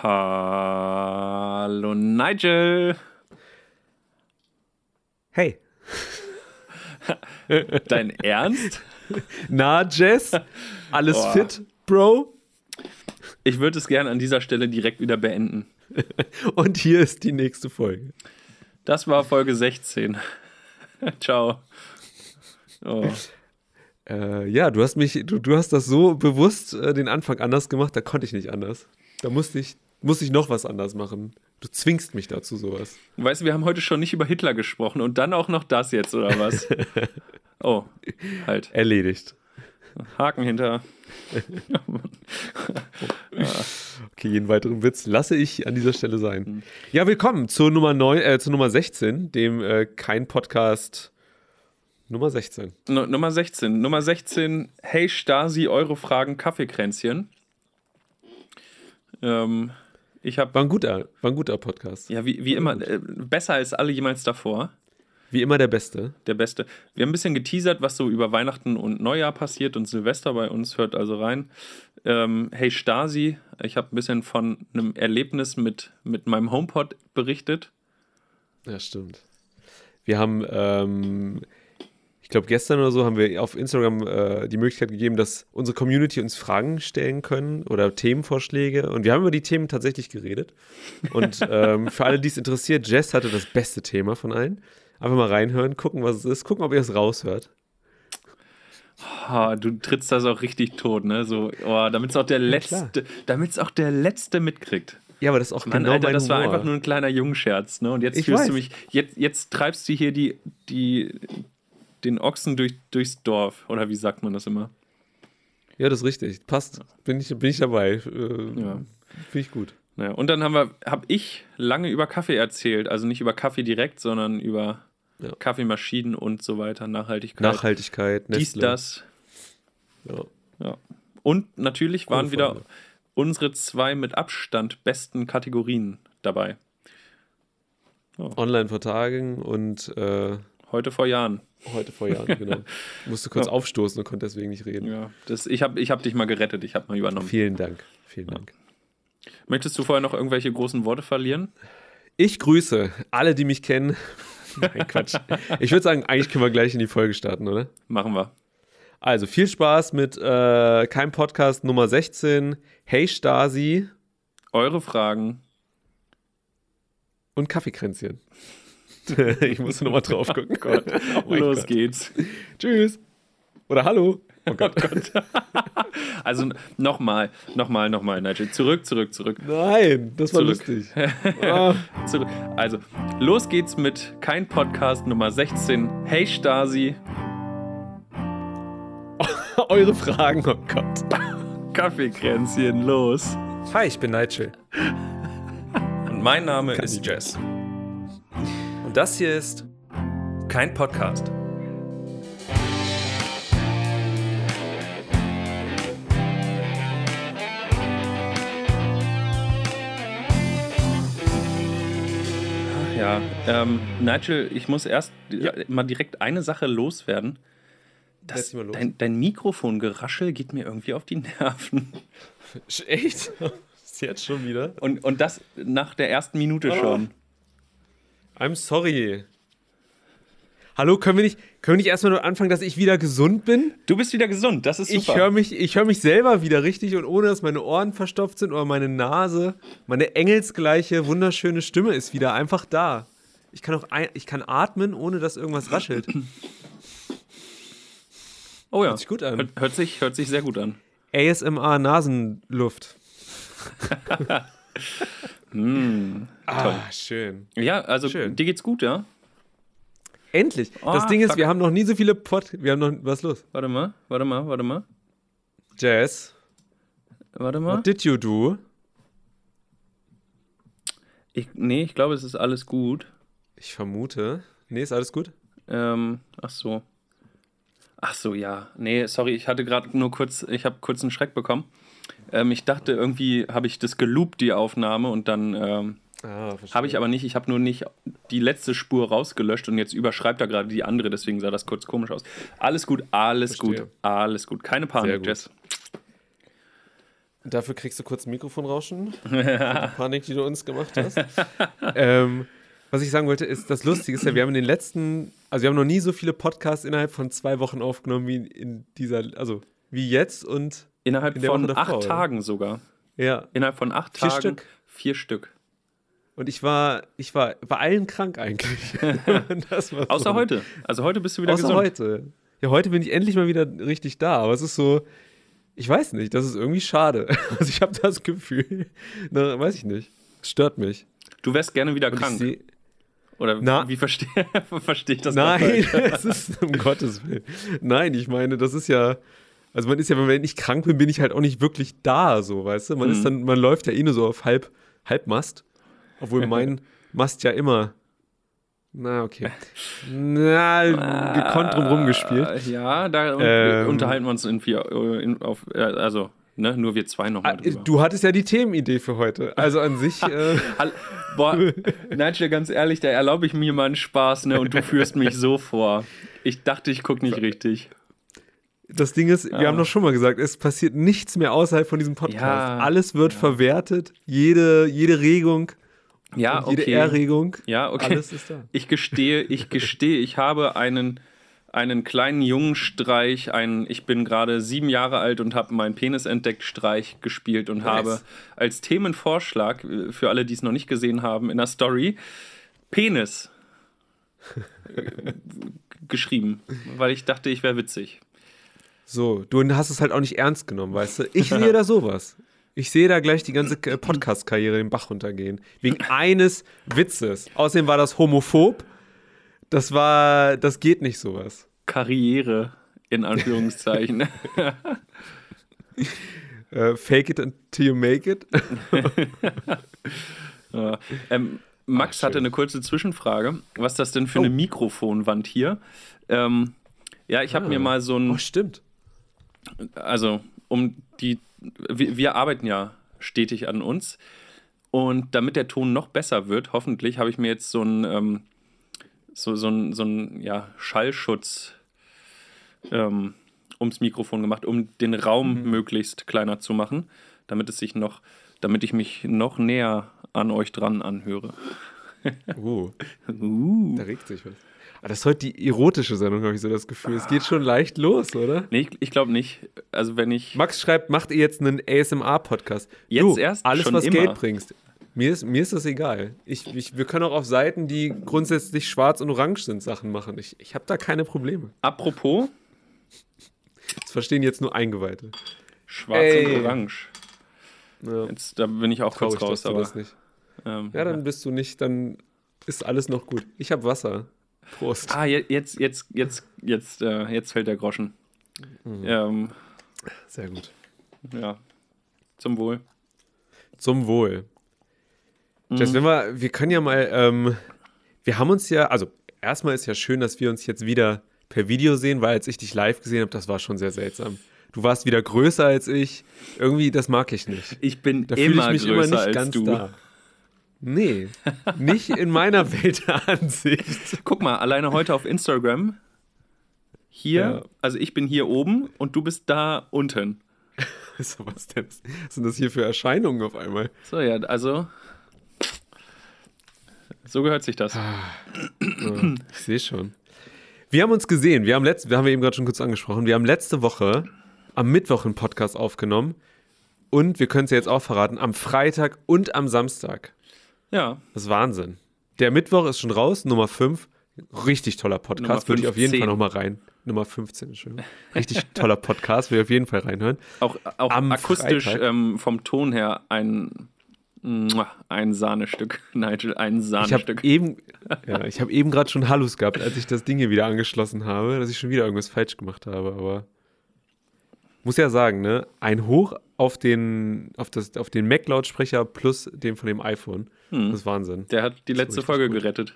Hallo Nigel. Hey. Dein Ernst? Na, Jess? Alles Boah. fit, Bro? Ich würde es gerne an dieser Stelle direkt wieder beenden. Und hier ist die nächste Folge. Das war Folge 16. Ciao. Oh. Äh, ja, du hast mich, du, du hast das so bewusst äh, den Anfang anders gemacht, da konnte ich nicht anders. Da musste ich, musste ich noch was anders machen. Du zwingst mich dazu sowas. Weißt du, wir haben heute schon nicht über Hitler gesprochen und dann auch noch das jetzt, oder was? Oh, halt. Erledigt. Haken hinter. Okay, jeden weiteren Witz lasse ich an dieser Stelle sein. Ja, willkommen zur Nummer, 9, äh, zur Nummer 16, dem äh, Kein Podcast Nummer 16. Nu- Nummer 16. Nummer 16. Hey Stasi, eure Fragen Kaffeekränzchen. Ähm, ich habe, War ein guter, war ein guter Podcast. ja, wie, wie immer, äh, besser als alle jemals davor. Wie immer der Beste. Der Beste. Wir haben ein bisschen geteasert, was so über Weihnachten und Neujahr passiert und Silvester bei uns. Hört also rein. Ähm, hey Stasi, ich habe ein bisschen von einem Erlebnis mit, mit meinem HomePod berichtet. Ja, stimmt. Wir haben, ähm, ich glaube, gestern oder so haben wir auf Instagram äh, die Möglichkeit gegeben, dass unsere Community uns Fragen stellen können oder Themenvorschläge. Und wir haben über die Themen tatsächlich geredet. Und ähm, für alle, die es interessiert, Jess hatte das beste Thema von allen. Einfach mal reinhören, gucken, was es ist, gucken, ob ihr es raushört. Ha, du trittst das auch richtig tot, ne? So, oh, damit es auch der klar. letzte, damit es auch der letzte mitkriegt. Ja, aber das ist auch Mann, genau Alter, mein das war Humor. einfach nur ein kleiner Jungscherz, ne? Und jetzt weiß. du mich, jetzt, jetzt treibst du hier die, die, den Ochsen durch, durchs Dorf. Oder wie sagt man das immer? Ja, das ist richtig. Passt. Bin ich, bin ich dabei. Äh, Ja. Finde ich gut. Naja, und dann habe ich lange über Kaffee erzählt. Also nicht über Kaffee direkt, sondern über Ja. Kaffeemaschinen und so weiter, Nachhaltigkeit. Nachhaltigkeit, Dies, Nestle. das. Ja. Ja. Und natürlich waren Coole wieder unsere zwei mit Abstand besten Kategorien dabei. Online-Vertagen und äh, Heute vor Jahren. Heute vor Jahren, genau. Musste kurz Ja. aufstoßen und konnte deswegen nicht reden. Ja, das, ich habe ich hab dich mal gerettet, ich habe mal übernommen. Vielen Dank. Vielen Dank. Möchtest du vorher noch irgendwelche großen Worte verlieren? Ich grüße alle, die mich kennen. Nein, Quatsch. Ich würde sagen, eigentlich können wir gleich in die Folge starten, oder? Machen wir. Also viel Spaß mit äh, Kein Podcast Nummer 16. Hey Stasi Eure Fragen. und Kaffeekränzchen. ich muss nochmal drauf gucken. Gott. Oh Los Gott. geht's. Tschüss. Oder hallo. Oh Gott. Also nochmal, nochmal, nochmal, Nigel. Zurück, zurück, zurück. Nein, das war Zurück. lustig. Ah. zurück. Also, los geht's mit Kein Podcast Nummer 16. Hey Stasi, Eure Fragen, oh Gott. Kaffeekränzchen, los. Hi, ich bin Nigel. Und mein Name ist Jess. Und das hier ist kein Podcast. Ja, ähm, Nigel, ich muss erst Ja. mal direkt eine Sache loswerden. Das, los. dein, dein Mikrofongeraschel geht mir irgendwie auf die Nerven. Echt? Ist jetzt schon wieder? Und, und das nach der ersten Minute schon. I'm sorry. Hallo, können wir nicht, können wir nicht erstmal nur anfangen, dass ich wieder gesund bin? Du bist wieder gesund, das ist Ich super. höre mich, ich hör mich selber wieder richtig und ohne dass meine Ohren verstopft sind oder meine Nase, meine engelsgleiche, wunderschöne Stimme ist wieder einfach da. Ich kann auch ein, ich kann atmen, ohne dass irgendwas raschelt. oh ja, Hört sich gut an. Hört, hört, sich, hört sich sehr gut an. ASMR Nasenluft. Mm, Ah, schön. Ja, also Schön. dir geht's gut, ja? Endlich. das Ah, Ding ist, fuck. wir haben noch nie so viele Pod. Wir haben noch. Was ist los? Warte mal, warte mal, warte mal. Jazz, Warte mal. what did you do? Ich, nee, ich glaube, es ist alles gut. Ich vermute. Nee, ist alles gut? Ähm, ach so. Ach so, ja. Nee, sorry, ich hatte gerade nur kurz, ich habe kurz einen Schreck bekommen. Ähm, ich dachte, irgendwie habe ich das geloopt, die Aufnahme, und dann ähm, Ah, habe ich aber nicht. Ich habe nur nicht die letzte Spur rausgelöscht und jetzt überschreibt er gerade die andere, deswegen sah das kurz komisch aus. Alles gut, alles Verstehe. gut, alles gut. Keine Panik, gut. Jess. Dafür kriegst du kurz ein Mikrofonrauschen. die Panik, die du uns gemacht hast. ähm, was ich sagen wollte, ist, das Lustige ist ja, wir haben in den letzten, also wir haben noch nie so viele Podcasts innerhalb von zwei Wochen aufgenommen wie in dieser, also wie jetzt und Innerhalb in von acht oder? Tagen sogar. ja. Innerhalb von acht Vier Tagen Stück. vier Stück. Und ich war, ich war bei allen krank eigentlich. Außer so. heute. Also heute bist du wieder Außer gesund. heute. Ja, heute bin ich endlich mal wieder richtig da, aber es ist so, ich weiß nicht, das ist irgendwie schade. Also ich habe das Gefühl, na, weiß ich nicht, es stört mich. Du wärst gerne wieder Und krank. seh- Oder Na- wie verstehe versteh ich das Nein, es ist um Gottes Willen. Nein, ich meine, das ist ja, also man ist ja, wenn ich krank bin, bin ich halt auch nicht wirklich da, so, weißt du? Man ist Mhm. dann, man läuft ja eh nur so auf halb, Halbmast, obwohl mein Mast ja immer, na okay, na gekonnt drumrum gespielt. Äh, Ja, da Ähm. unterhalten wir uns in vier, äh, in, auf, äh, also, ne, nur wir zwei Ah, nochmal drüber. Du hattest ja die Themenidee für heute. Also an sich. Äh, Boah, Nigel, ganz ehrlich, da erlaube ich mir mal einen Spaß, ne, und du führst mich so vor. Ich dachte, ich gucke nicht richtig. Das Ding ist, wir Ja. haben doch schon mal gesagt, es passiert nichts mehr außerhalb von diesem Podcast. Ja, Alles wird verwertet, jede, jede Regung, Ja, jede okay. Erregung. Ja, okay. Alles ist da. Ich gestehe, ich gestehe, ich habe einen, einen kleinen Jungenstreich, einen, ich bin gerade sieben Jahre alt und habe meinen Penis entdeckt Streich gespielt und habe als Themenvorschlag, äh, für alle, die es noch nicht gesehen haben, in der Story, Penis äh, geschrieben, weil ich dachte, ich wäre witzig. So, du hast es halt auch nicht ernst genommen, weißt du? Ich sehe da sowas. Ich sehe da gleich die ganze äh, Podcast-Karriere den Bach runtergehen. Wegen eines Witzes. Außerdem war das homophob. Das war, das geht nicht sowas. Karriere in Anführungszeichen. Äh, fake it until you make it. Ja. ähm, Max Ach, hatte eine kurze Zwischenfrage. Was ist das denn für Oh. eine Mikrofonwand hier? Ähm, ja, ich habe Ah. mir mal so ein, Oh, stimmt. Also um die, wir, wir arbeiten ja stetig an uns und damit der Ton noch besser wird, hoffentlich, habe ich mir jetzt so ein, ähm, so, so ein, so ein ja, Schallschutz ähm, ums Mikrofon gemacht, um den Raum Mhm. möglichst kleiner zu machen, damit es sich noch, damit ich mich noch näher an euch dran anhöre. Uh, Uh. da regt sich was. Aber das ist heute die erotische Sendung, habe ich so das Gefühl. Es geht schon leicht los, oder? Nee, ich, ich glaube nicht. Also wenn ich. Max schreibt, macht ihr jetzt einen ASMR-Podcast? Jetzt du, erst? Alles, Schon was immer. Geld bringst. Mir ist, mir ist das egal. Ich, ich, wir können auch auf Seiten, die grundsätzlich schwarz und orange sind, Sachen machen. Ich, ich habe da keine Probleme. Apropos, Das verstehen jetzt nur Eingeweihte. schwarz Ey. und orange. Ja, Jetzt, da bin ich auch traurig, kurz raus, aber. Ähm, Ja, dann bist du nicht, dann ist alles noch gut. Ich habe Wasser. Prost. Ah, je- jetzt, jetzt, jetzt, jetzt, äh, jetzt fällt der Groschen. Mhm. Ähm, Sehr gut. ja. Zum Wohl. Zum Wohl. Mhm. Jess, wenn wir, wir können ja mal, ähm, wir haben uns ja, also erstmal ist ja schön, dass wir uns jetzt wieder per Video sehen, weil als ich dich live gesehen habe, das war schon sehr seltsam. Du warst wieder größer als ich. Irgendwie, das mag ich nicht. Ich bin Da fühle ich immer mich größer immer nicht als ganz du. da. Nee, nicht in meiner Weltansicht. Guck mal, alleine heute auf Instagram. Hier, Ja. also ich bin hier oben und du bist da unten. So, was denn? Was sind das hier für Erscheinungen auf einmal? So, ja, also. So gehört sich das. Ja, ich sehe schon. Wir haben uns gesehen. Wir haben, letzt, wir haben eben gerade schon kurz angesprochen. Wir haben letzte Woche am Mittwoch einen Podcast aufgenommen. Und wir können es ja jetzt auch verraten, am Freitag und am Samstag. Ja, Das ist Wahnsinn. Der Mittwoch ist schon raus, Nummer 5. Richtig toller Podcast, würde ich auf jeden 15. Fall nochmal rein. Nummer 15, Entschuldigung. Richtig toller Podcast, würde ich auf jeden Fall reinhören. auch, auch Am akustisch ähm, vom Ton her ein, ein Sahnestück, Nigel, ein Ich habe Sahnestück. eben, ja, ich hab eben gerade schon Hallus gehabt, als ich das Ding hier wieder angeschlossen habe, dass ich schon wieder irgendwas falsch gemacht habe, aber muss ja sagen, ne, ein Hoch auf den, auf das, auf den Mac-Lautsprecher plus den von dem iPhone. Hm. Das ist Wahnsinn. Der hat die letzte Folge gut. gerettet.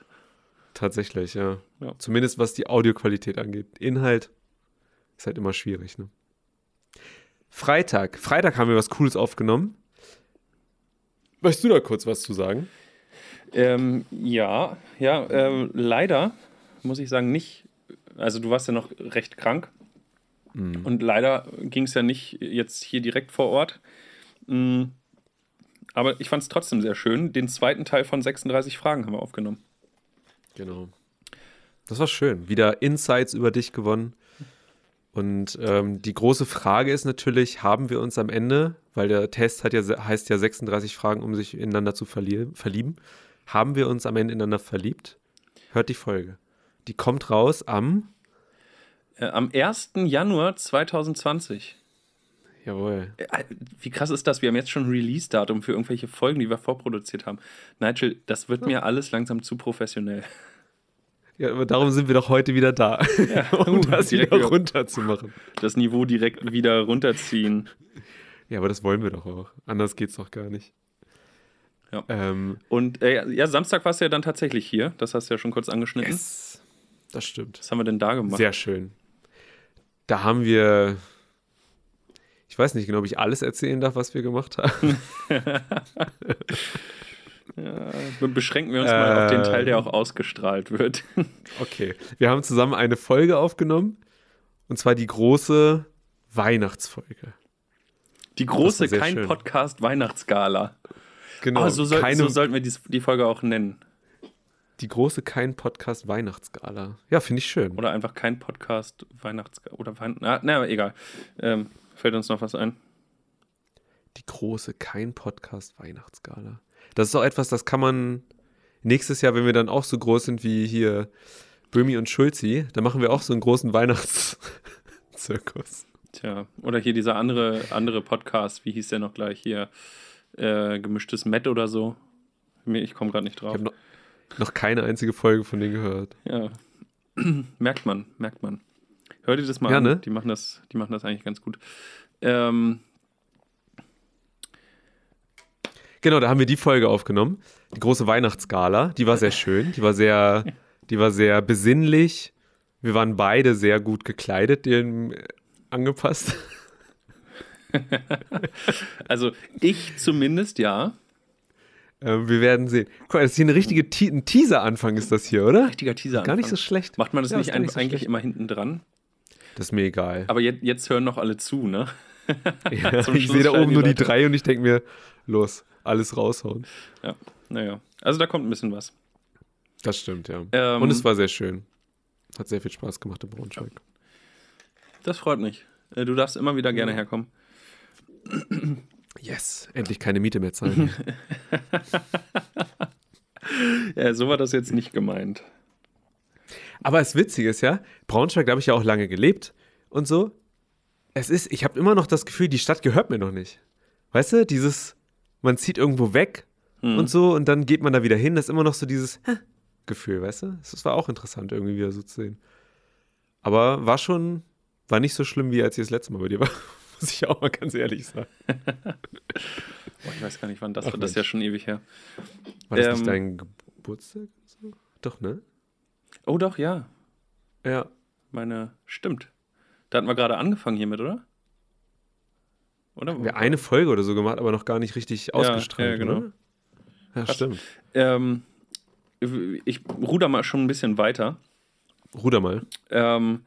Tatsächlich, ja. Ja. Zumindest was die Audioqualität angeht. Inhalt ist halt immer schwierig, ne? Freitag. Freitag haben wir was Cooles aufgenommen. Möchtest du da kurz was zu sagen? Ähm, ja, ja, ähm, leider muss ich sagen, nicht. Also, du warst ja noch recht krank. Mhm. Und leider ging es ja nicht jetzt hier direkt vor Ort. Mm, aber ich fand es trotzdem sehr schön. Den zweiten Teil von 36 Fragen haben wir aufgenommen. Genau. Das war schön. Wieder Insights über dich gewonnen. Und ähm, die große Frage ist natürlich, haben wir uns am Ende, weil der Test hat ja, heißt ja 36 Fragen, um sich ineinander zu verlieben, haben wir uns am Ende ineinander verliebt? Hört die Folge. Die kommt raus am äh, am 1. Januar 2020. Jawohl. Äh, wie krass ist das? Wir haben jetzt schon Release-Datum für irgendwelche Folgen, die wir vorproduziert haben. Nigel, das wird mir alles langsam zu professionell. Ja, aber darum sind wir doch heute wieder da, ja, um uh, das wieder runterzumachen. Das Niveau direkt wieder runterziehen. Ja, aber das wollen wir doch auch. Anders geht's doch gar nicht. Ja. Ähm, Und äh, ja, Samstag warst du ja dann tatsächlich hier. Das hast du ja schon kurz angeschnitten. Yes. Das stimmt. Was haben wir denn da gemacht? Sehr schön. Da haben wir. Ich weiß nicht genau, ob ich alles erzählen darf, was wir gemacht haben. ja, beschränken wir uns äh, mal auf den Teil, der auch ausgestrahlt wird. okay. Wir haben zusammen eine Folge aufgenommen. Und zwar die große Weihnachtsfolge. Die große Kein Podcast Weihnachtsgala. Genau. Oh, so, soll, keine, so sollten wir die, die Folge auch nennen. Die große Kein Podcast Weihnachtsgala. Ja, finde ich schön. Oder einfach kein Podcast Weihnachtsgala. Oder Weihn na, na, egal. Ähm, fällt uns noch was ein? Die große Kein Podcast Weihnachtsgala. Das ist auch etwas, das kann man nächstes Jahr, wenn wir dann auch so groß sind wie hier Böhmi und Schulzi, dann machen wir auch so einen großen Weihnachtszirkus. Tja, oder hier dieser andere, andere Podcast, wie hieß der noch gleich hier? Äh, gemischtes Met oder so. Ich komme gerade nicht drauf. Ich habe noch, noch keine einzige Folge von denen gehört. Ja. merkt man, merkt man. Hör dir das mal ja, an. Ne? Die, machen das, die machen das eigentlich ganz gut. Ähm, Genau, da haben wir die Folge aufgenommen. Die große Weihnachtsgala. Die war sehr schön. Die war sehr, die war sehr besinnlich. Wir waren beide sehr gut gekleidet, dem angepasst. also ich zumindest, ja. Äh, wir werden sehen. Guck mal, das ist hier eine richtige Te ein Teaser-Anfang, ist das hier, oder? Richtiger Teaser-Anfang. Gar nicht so schlecht. Macht man das ja, nicht, ein, nicht so eigentlich schlecht. immer hinten dran? Das ist mir egal. Aber jetzt, jetzt hören noch alle zu, ne? Ja, ich sehe da oben nur die drei und ich denke mir, los, alles raushauen. Ja, naja. Also da kommt ein bisschen was. Das stimmt, ja. Ähm, und es war sehr schön. Hat sehr viel Spaß gemacht in Braunschweig. Das freut mich. Äh, du darfst immer wieder gerne herkommen. Yes, endlich keine Miete mehr zahlen. ja, so war das jetzt nicht gemeint. Aber das Witzige ist ja, Braunschweig, da habe ich ja auch lange gelebt und so. Es ist, ich habe immer noch das Gefühl, die Stadt gehört mir noch nicht. Weißt du, dieses, man zieht irgendwo weg hm. und so und dann geht man da wieder hin. Das ist immer noch so dieses Gefühl, weißt du? Das war auch interessant, irgendwie wieder so zu sehen. Aber war schon, war nicht so schlimm, wie als ich das letzte Mal bei dir war. Muss ich auch mal ganz ehrlich sagen. Boah, ich weiß gar nicht, wann das war. Das ist ja schon ewig her. War das ähm, nicht dein Geburtstag? Doch, ne? Oh, doch, ja. Ja. Meine, stimmt. Da hatten wir gerade angefangen hiermit, oder? Oder? Wir haben eine Folge oder so gemacht, aber noch gar nicht richtig ausgestrahlt. Ja, genau. Oder? Ja, Krass. stimmt. Ähm, ich ruder mal schon ein bisschen weiter. Ruder mal. Ähm,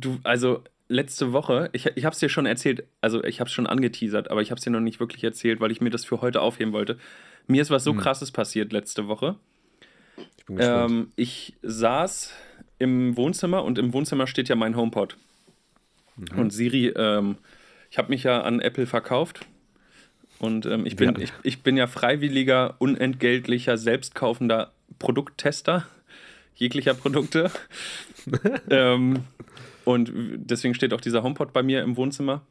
du, also letzte Woche, ich, ich habe es dir schon erzählt, also ich habe es schon angeteasert, aber ich habe es dir noch nicht wirklich erzählt, weil ich mir das für heute aufheben wollte. Mir ist was so hm. krasses passiert letzte Woche. Ich bin gespannt. Ähm, ich saß im Wohnzimmer und im Wohnzimmer steht ja mein HomePod. Mhm. Und Siri, ähm, ich habe mich ja an Apple verkauft. Und ähm, ich, bin, ja. ich, ich bin ja freiwilliger, unentgeltlicher, selbstkaufender Produkttester jeglicher Produkte. ähm, und deswegen steht auch dieser HomePod bei mir im Wohnzimmer.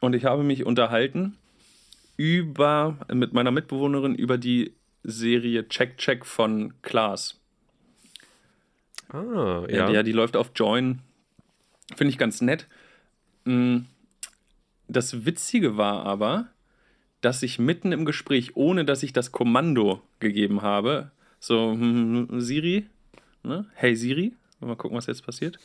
Und ich habe mich unterhalten über, mit meiner Mitbewohnerin über die Serie Check Check von Klaas. Ah, ja. Ja, die läuft auf Join. Finde ich ganz nett. Mm, das Witzige war aber, dass ich mitten im Gespräch, ohne dass ich das Kommando gegeben habe, so, hm, hm Siri, ne? hey Siri, mal gucken, was jetzt passiert.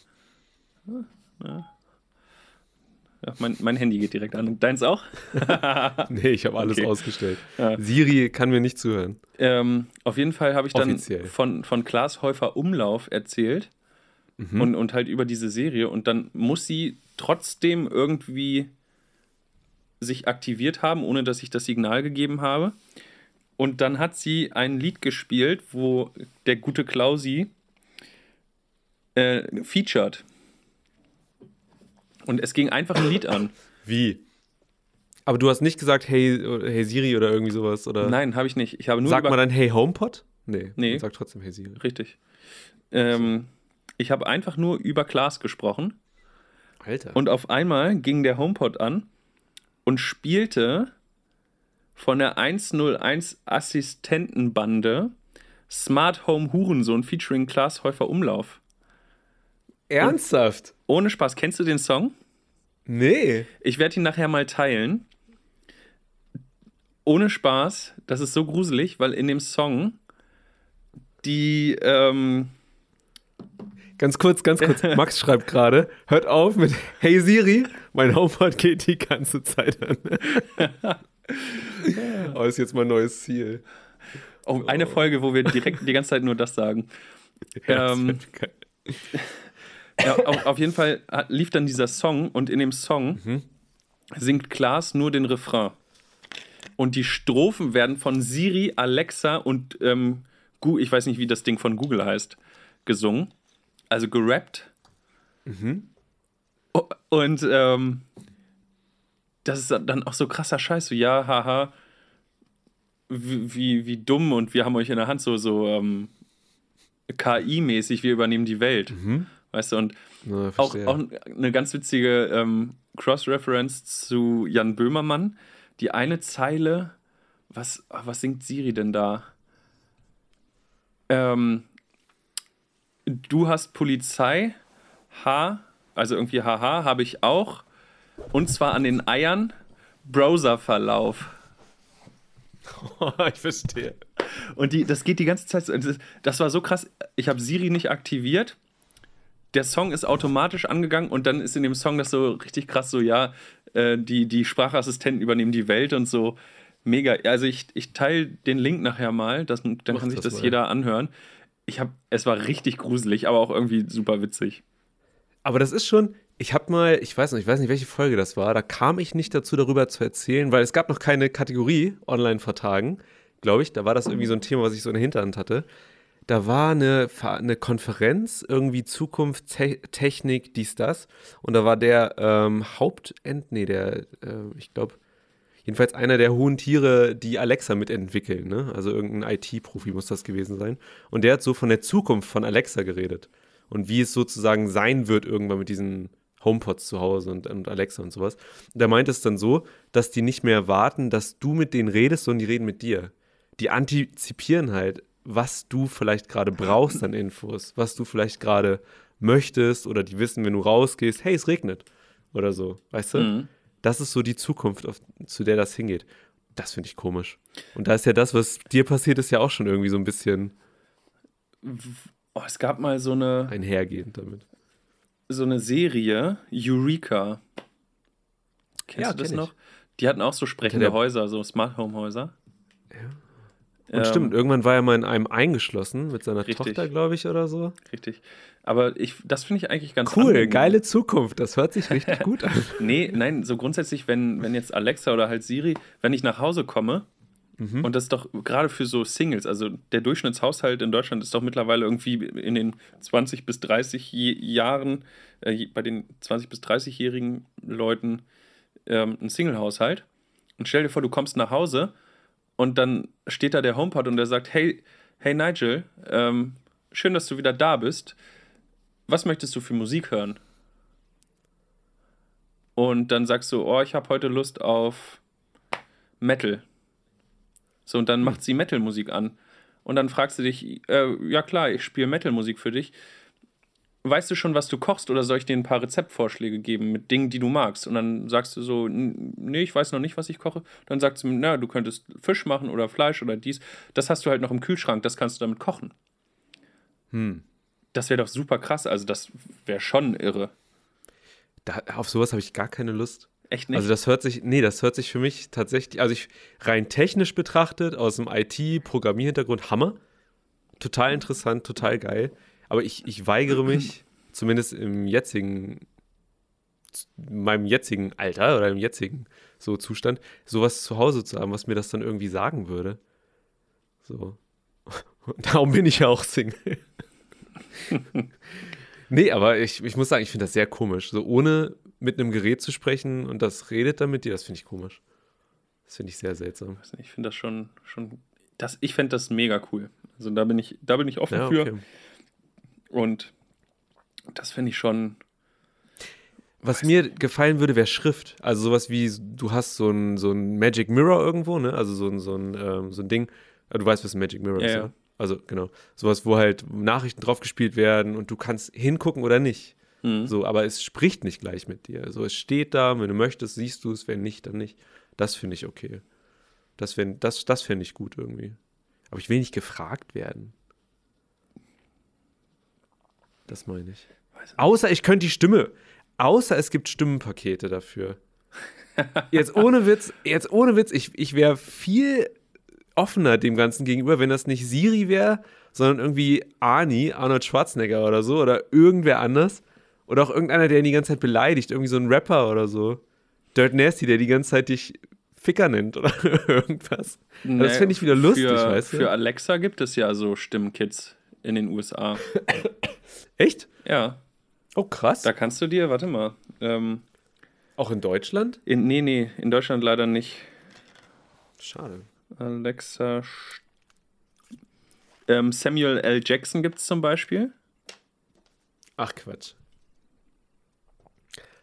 Ja, mein, mein, Handy geht direkt an. Deins auch? nee, ich habe alles okay. ausgestellt. Ja. Siri kann mir nicht zuhören. Ähm, auf jeden Fall habe ich dann von, von Klaas Häufer Umlauf erzählt mhm. und, und halt über diese Serie. Und dann muss sie trotzdem irgendwie sich aktiviert haben, ohne dass ich das Signal gegeben habe. Und dann hat sie ein Lied gespielt, wo der gute Klausi äh, featured. Und es ging einfach ein Lied an. Wie? Aber du hast nicht gesagt, hey, hey Siri oder irgendwie sowas, oder? Nein, habe ich nicht. Ich habe nur Sagt man dann, hey HomePod? Nee. Nee. Man sagt trotzdem, hey Siri. Richtig. Ähm, ich habe einfach nur über Klaas gesprochen. Alter. Und auf einmal ging der HomePod an und spielte von der 101 Assistentenbande Smart Home Hurensohn featuring Klaas Häufer Umlauf. Ernsthaft? Ohne Spaß, kennst du den Song? Nee. Ich werde ihn nachher mal teilen. Ohne Spaß, das ist so gruselig, weil in dem Song die, ähm, Ganz kurz, ganz kurz. Max schreibt gerade, hört auf mit Hey Siri, mein HomePod geht die ganze Zeit an. oh, ist jetzt mein neues Ziel. oh, eine Folge, wo wir direkt die ganze Zeit nur das sagen. Ja, das Ähm, geil. Ja, auf, auf jeden Fall lief dann dieser Song und in dem Song singt Klaas nur den Refrain. Und die Strophen werden von Siri, Alexa und ähm, ich weiß nicht, wie das Ding von Google heißt, gesungen. Also gerappt. O- Und ähm, das ist dann auch so krasser Scheiß. So, ja, haha, wie, wie, wie dumm und wir haben euch in der Hand so, so ähm, KI-mäßig, wir übernehmen die Welt. Weißt du, und Na, auch, auch eine ganz witzige ähm, Cross-Reference zu Jan Böhmermann. Die eine Zeile, was, ah, was singt Siri denn da? Ähm, du hast Polizei, H, also irgendwie haha, habe ich auch. Und zwar an den Eiern, Browserverlauf. ich verstehe. Und die, das geht die ganze Zeit so. das war so krass. Ich habe Siri nicht aktiviert. Der Song ist automatisch angegangen und dann ist in dem Song das so richtig krass so, ja, äh, die, die Sprachassistenten übernehmen die Welt und so. Mega. Also ich, ich teile den Link nachher mal, das, dann Mach kann sich das das jeder anhören. Ich habe, es war richtig gruselig, aber auch irgendwie super witzig. Aber das ist schon, ich habe mal, ich weiß noch, ich weiß nicht, welche Folge das war, da kam ich nicht dazu, darüber zu erzählen, weil es gab noch keine Kategorie online vertagen, glaube ich. Da war das irgendwie so ein Thema, was ich so in der Hinterhand hatte. Da war eine, eine Konferenz, irgendwie Zukunft, Te Technik, dies, das. Und da war der ähm, Hauptend, nee, der, äh, ich glaube, jedenfalls einer der hohen Tiere, die Alexa mitentwickeln. Ne? Also irgendein IT-Profi muss das gewesen sein. Und der hat so von der Zukunft von Alexa geredet. Und wie es sozusagen sein wird irgendwann mit diesen HomePods zu Hause und, und Alexa und sowas. Und der meint es dann so, dass die nicht mehr warten, dass du mit denen redest, sondern die reden mit dir. Die antizipieren halt, was du vielleicht gerade brauchst an Infos, was du vielleicht gerade möchtest oder die wissen, wenn du rausgehst, hey, es regnet oder so, weißt du? Mhm. Das ist so die Zukunft, auf, zu der das hingeht. Das finde ich komisch. Und da ist ja das, was dir passiert ist, ja auch schon irgendwie so ein bisschen Oh, es gab mal so eine, einhergehend damit. so eine Serie, Eureka. Kennst Ja, du das kenn noch? Die hatten auch so sprechende Häuser, so Smart Home Häuser. Und Ähm, stimmt, irgendwann war er mal in einem eingeschlossen mit seiner Richtig. Tochter, glaube ich, oder so. Richtig. Aber ich, das finde ich eigentlich ganz Cool, angenehm. geile Zukunft. Das hört sich richtig gut an. Nee, nein, so grundsätzlich, wenn, wenn jetzt Alexa oder halt Siri, wenn ich nach Hause komme, Mhm. und das ist doch gerade für so Singles, also der Durchschnittshaushalt in Deutschland ist doch mittlerweile irgendwie in den 20 bis 30 Je Jahren, äh, bei den 20 bis 30-jährigen Leuten ähm, ein Single-Haushalt. Und stell dir vor, du kommst nach Hause und dann steht da der HomePod und der sagt, hey, hey Nigel, ähm, schön, dass du wieder da bist. Was möchtest du für Musik hören? Und dann sagst du, oh, ich habe heute Lust auf Metal. So, und dann macht sie Metal-Musik an. Und dann fragst du dich, äh, ja klar, ich spiele Metal-Musik für dich. Weißt du schon, was du kochst oder soll ich dir ein paar Rezeptvorschläge geben mit Dingen, die du magst? Und dann sagst du so, "N- nee, ich weiß noch nicht, was ich koche. Dann sagst du, na, du könntest Fisch machen oder Fleisch oder dies. Das hast du halt noch im Kühlschrank, das kannst du damit kochen. Hm. Das wäre doch super krass. Also, das wäre schon irre. Da, auf sowas habe ich gar keine Lust. Echt nicht? Also das hört sich, nee, das hört sich für mich tatsächlich, also ich rein technisch betrachtet, aus dem IT-Programmierhintergrund, Hammer. Total interessant, total geil. Aber ich, ich weigere mich, zumindest im jetzigen meinem jetzigen Alter oder im jetzigen so Zustand, sowas zu Hause zu haben, was mir das dann irgendwie sagen würde. So. Und darum bin ich ja auch Single. nee, aber ich, ich muss sagen, ich finde das sehr komisch. So ohne mit einem Gerät zu sprechen und das redet dann mit dir, das finde ich komisch. Das finde ich sehr seltsam. Ich finde das schon, schon das, ich fände das mega cool. Also da bin ich, da bin ich offen ja, okay. für. Und das finde ich schon. Was mir nicht. gefallen würde, wäre Schrift. Also sowas wie, du hast so ein, so ein Magic Mirror irgendwo, ne? Also so ein, so ein, ähm, so ein Ding. Du weißt, was ein Magic Mirror ja, ist, ja. ja. Also genau. Sowas, wo halt Nachrichten draufgespielt werden und du kannst hingucken oder nicht. Mhm. So, aber es spricht nicht gleich mit dir. Also es steht da, wenn du möchtest, siehst du es, wenn nicht, dann nicht. Das finde ich okay. Das, das, das fände ich gut irgendwie. Aber ich will nicht gefragt werden. Das meine ich. Außer ich könnte die Stimme. Außer es gibt Stimmenpakete dafür. Jetzt ohne Witz, jetzt ohne Witz, ich, ich wäre viel offener dem Ganzen gegenüber, wenn das nicht Siri wäre, sondern irgendwie Arnie, Arnold Schwarzenegger oder so, oder irgendwer anders. Oder auch irgendeiner, der ihn die ganze Zeit beleidigt, irgendwie so ein Rapper oder so. Dirt Nasty, der die ganze Zeit dich Ficker nennt oder irgendwas. Nee, das finde ich wieder lustig, für, weißt du? Für Alexa gibt es ja so Stimmkits in den USA. Echt? Ja. Oh, krass. Da kannst du dir, warte mal. Ähm, Auch in Deutschland? In, nee, nee, in Deutschland leider nicht. Schade. Alexa. Ähm, Samuel L. Jackson gibt es zum Beispiel. Ach Quatsch.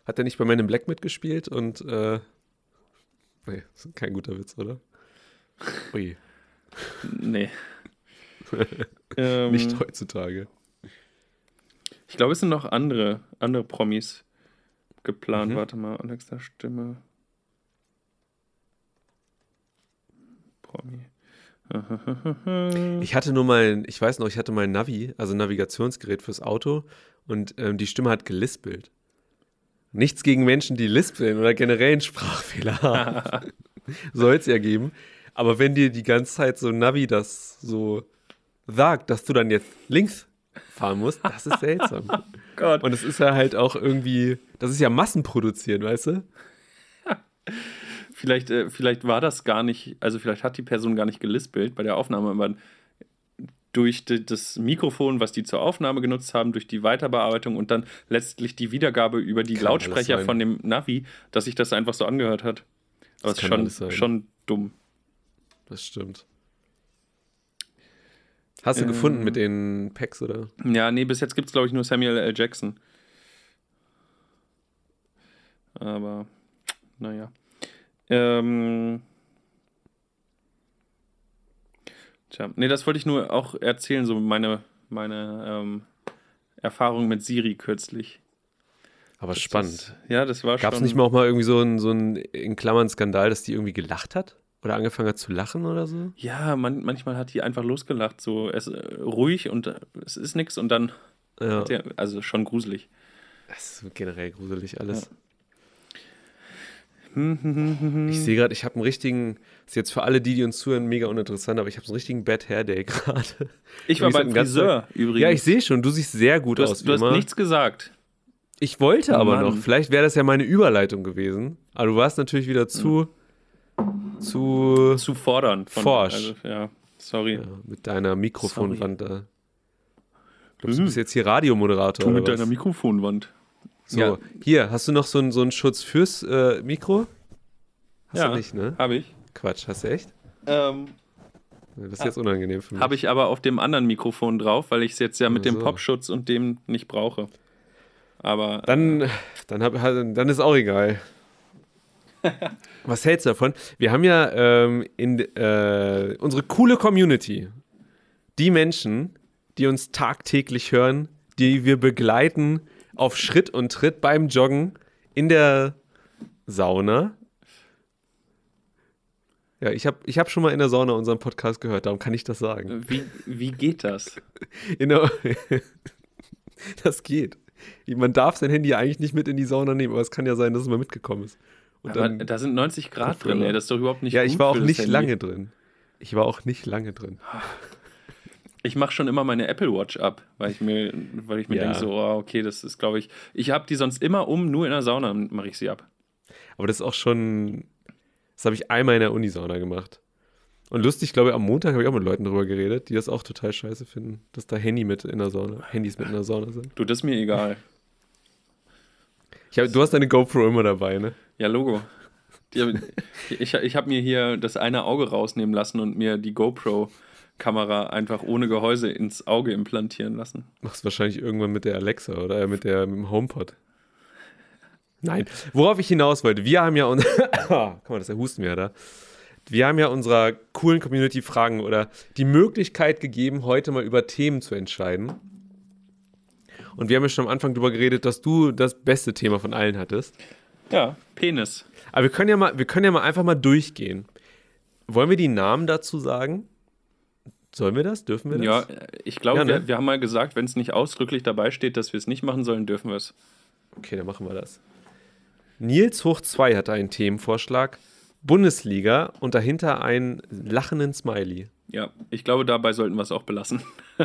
Hat er nicht bei meinem Black mitgespielt und äh, Nee, das ist kein guter Witz, oder? Ui. Nee. ähm, Nicht heutzutage. Ich glaube, es sind noch andere, andere Promis geplant. Mhm. Warte mal, Alexa Stimme. Promi. ich hatte nur mal, ich weiß noch, ich hatte mal ein Navi, also Navigationsgerät fürs Auto und ähm, die Stimme hat gelispelt. Nichts gegen Menschen, die lispeln oder generell einen Sprachfehler haben. Soll es ja geben. Aber wenn dir die ganze Zeit so ein Navi das so sagt, dass du dann jetzt links fahren musst, das ist seltsam. oh Gott. Und es ist ja halt auch irgendwie, das ist ja Massenproduzieren, weißt du? vielleicht, äh, vielleicht war das gar nicht, also vielleicht hat die Person gar nicht gelispelt bei der Aufnahme, aber durch das Mikrofon, was die zur Aufnahme genutzt haben, durch die Weiterbearbeitung und dann letztlich die Wiedergabe über die Kann Lautsprecher von dem Navi, dass sich das einfach so angehört hat. Aber es ist schon, schon dumm. Das stimmt. Hast du ähm, gefunden mit den Packs, oder? Ja, nee, bis jetzt gibt es, glaube ich, nur Samuel L. Jackson. Aber, naja. Ähm, Tja, nee, das wollte ich nur auch erzählen, so meine, meine ähm, Erfahrung mit Siri kürzlich. Aber das spannend. Ist, ja, das war Gab's schon. Gab es nicht mal auch mal irgendwie so einen, so einen, in Klammern, Skandal, dass die irgendwie gelacht hat? Oder angefangen hat zu lachen oder so? Ja, man, manchmal hat die einfach losgelacht, so es, äh, ruhig und äh, es ist nichts und dann. Ja. Die, also schon gruselig. Das ist generell gruselig alles. Ja. Ich sehe gerade, ich habe einen richtigen, das ist jetzt für alle die, die uns zuhören, mega uninteressant, aber ich habe einen richtigen Bad Hair Day gerade. Ich war beim Friseur übrigens. Ja, ich sehe schon, du siehst sehr gut du hast, aus. Du hast immer. nichts gesagt. Ich wollte aber Mann. noch, vielleicht wäre das ja meine Überleitung gewesen, aber du warst natürlich wieder zu, hm. Zu, zu fordern. Von, forsch. Also, ja, sorry. Ja, mit deiner Mikrofonwand da. Du bist jetzt hier Radiomoderator. Du mit deiner Mikrofonwand. So, ja. hier, hast du noch so einen, so einen Schutz fürs äh, Mikro? Hast ja, du nicht, ne? Habe ich. Quatsch, hast du echt? Ähm, das ist jetzt unangenehm für mich. Habe ich aber auf dem anderen Mikrofon drauf, weil ich es jetzt ja mit also. dem Popschutz und dem nicht brauche. Aber. Dann, äh, dann, hab, dann ist auch egal. Was hältst du davon? Wir haben ja ähm, in äh, unsere coole Community, die Menschen, die uns tagtäglich hören, die wir begleiten auf Schritt und Tritt beim Joggen in der Sauna. Ja, ich habe ich hab schon mal in der Sauna unseren Podcast gehört, darum kann ich das sagen. Wie, wie geht das? Der, das geht. Man darf sein Handy eigentlich nicht mit in die Sauna nehmen, aber es kann ja sein, dass es mal mitgekommen ist. Und aber da sind 90 Grad drin, ey, das ist doch überhaupt nicht Ja, ich war auch nicht lange drin. Ich war auch nicht lange drin. Ich mache schon immer meine Apple Watch ab, weil ich mir, weil ich mir Ja. denke, so, oh, okay, das ist, glaube ich, ich habe die sonst immer um, nur in der Sauna mache ich sie ab. Aber das ist auch schon, das habe ich einmal in der Unisauna gemacht. Und lustig, glaube ich, am Montag habe ich auch mit Leuten drüber geredet, die das auch total scheiße finden, dass da Handy mit in der Sauna, Handys mit in der Sauna sind. Du, das ist mir egal. Hab, du hast deine GoPro immer dabei, ne? Ja, Logo. Die, ich ich habe mir hier das eine Auge rausnehmen lassen und mir die GoPro-Kamera einfach ohne Gehäuse ins Auge implantieren lassen. Machst wahrscheinlich irgendwann mit der Alexa oder mit, der, mit dem HomePod. Nein, worauf ich hinaus wollte, wir haben ja. Guck mal, das ist der Husten wieder da. Wir haben ja unserer coolen Community Fragen oder die Möglichkeit gegeben, heute mal über Themen zu entscheiden. Und wir haben ja schon am Anfang darüber geredet, dass du das beste Thema von allen hattest. Ja, Penis. Aber wir können ja mal, wir können ja mal einfach mal durchgehen. Wollen wir die Namen dazu sagen? Sollen wir das? Dürfen wir das? Ja, ich glaube, Ja, ne? wir, wir haben mal gesagt, wenn es nicht ausdrücklich dabei steht, dass wir es nicht machen sollen, dürfen wir es. Okay, dann machen wir das. Nils hoch 2 hatte einen Themenvorschlag. Bundesliga und dahinter einen lachenden Smiley. Ja, ich glaube, dabei sollten wir es auch belassen.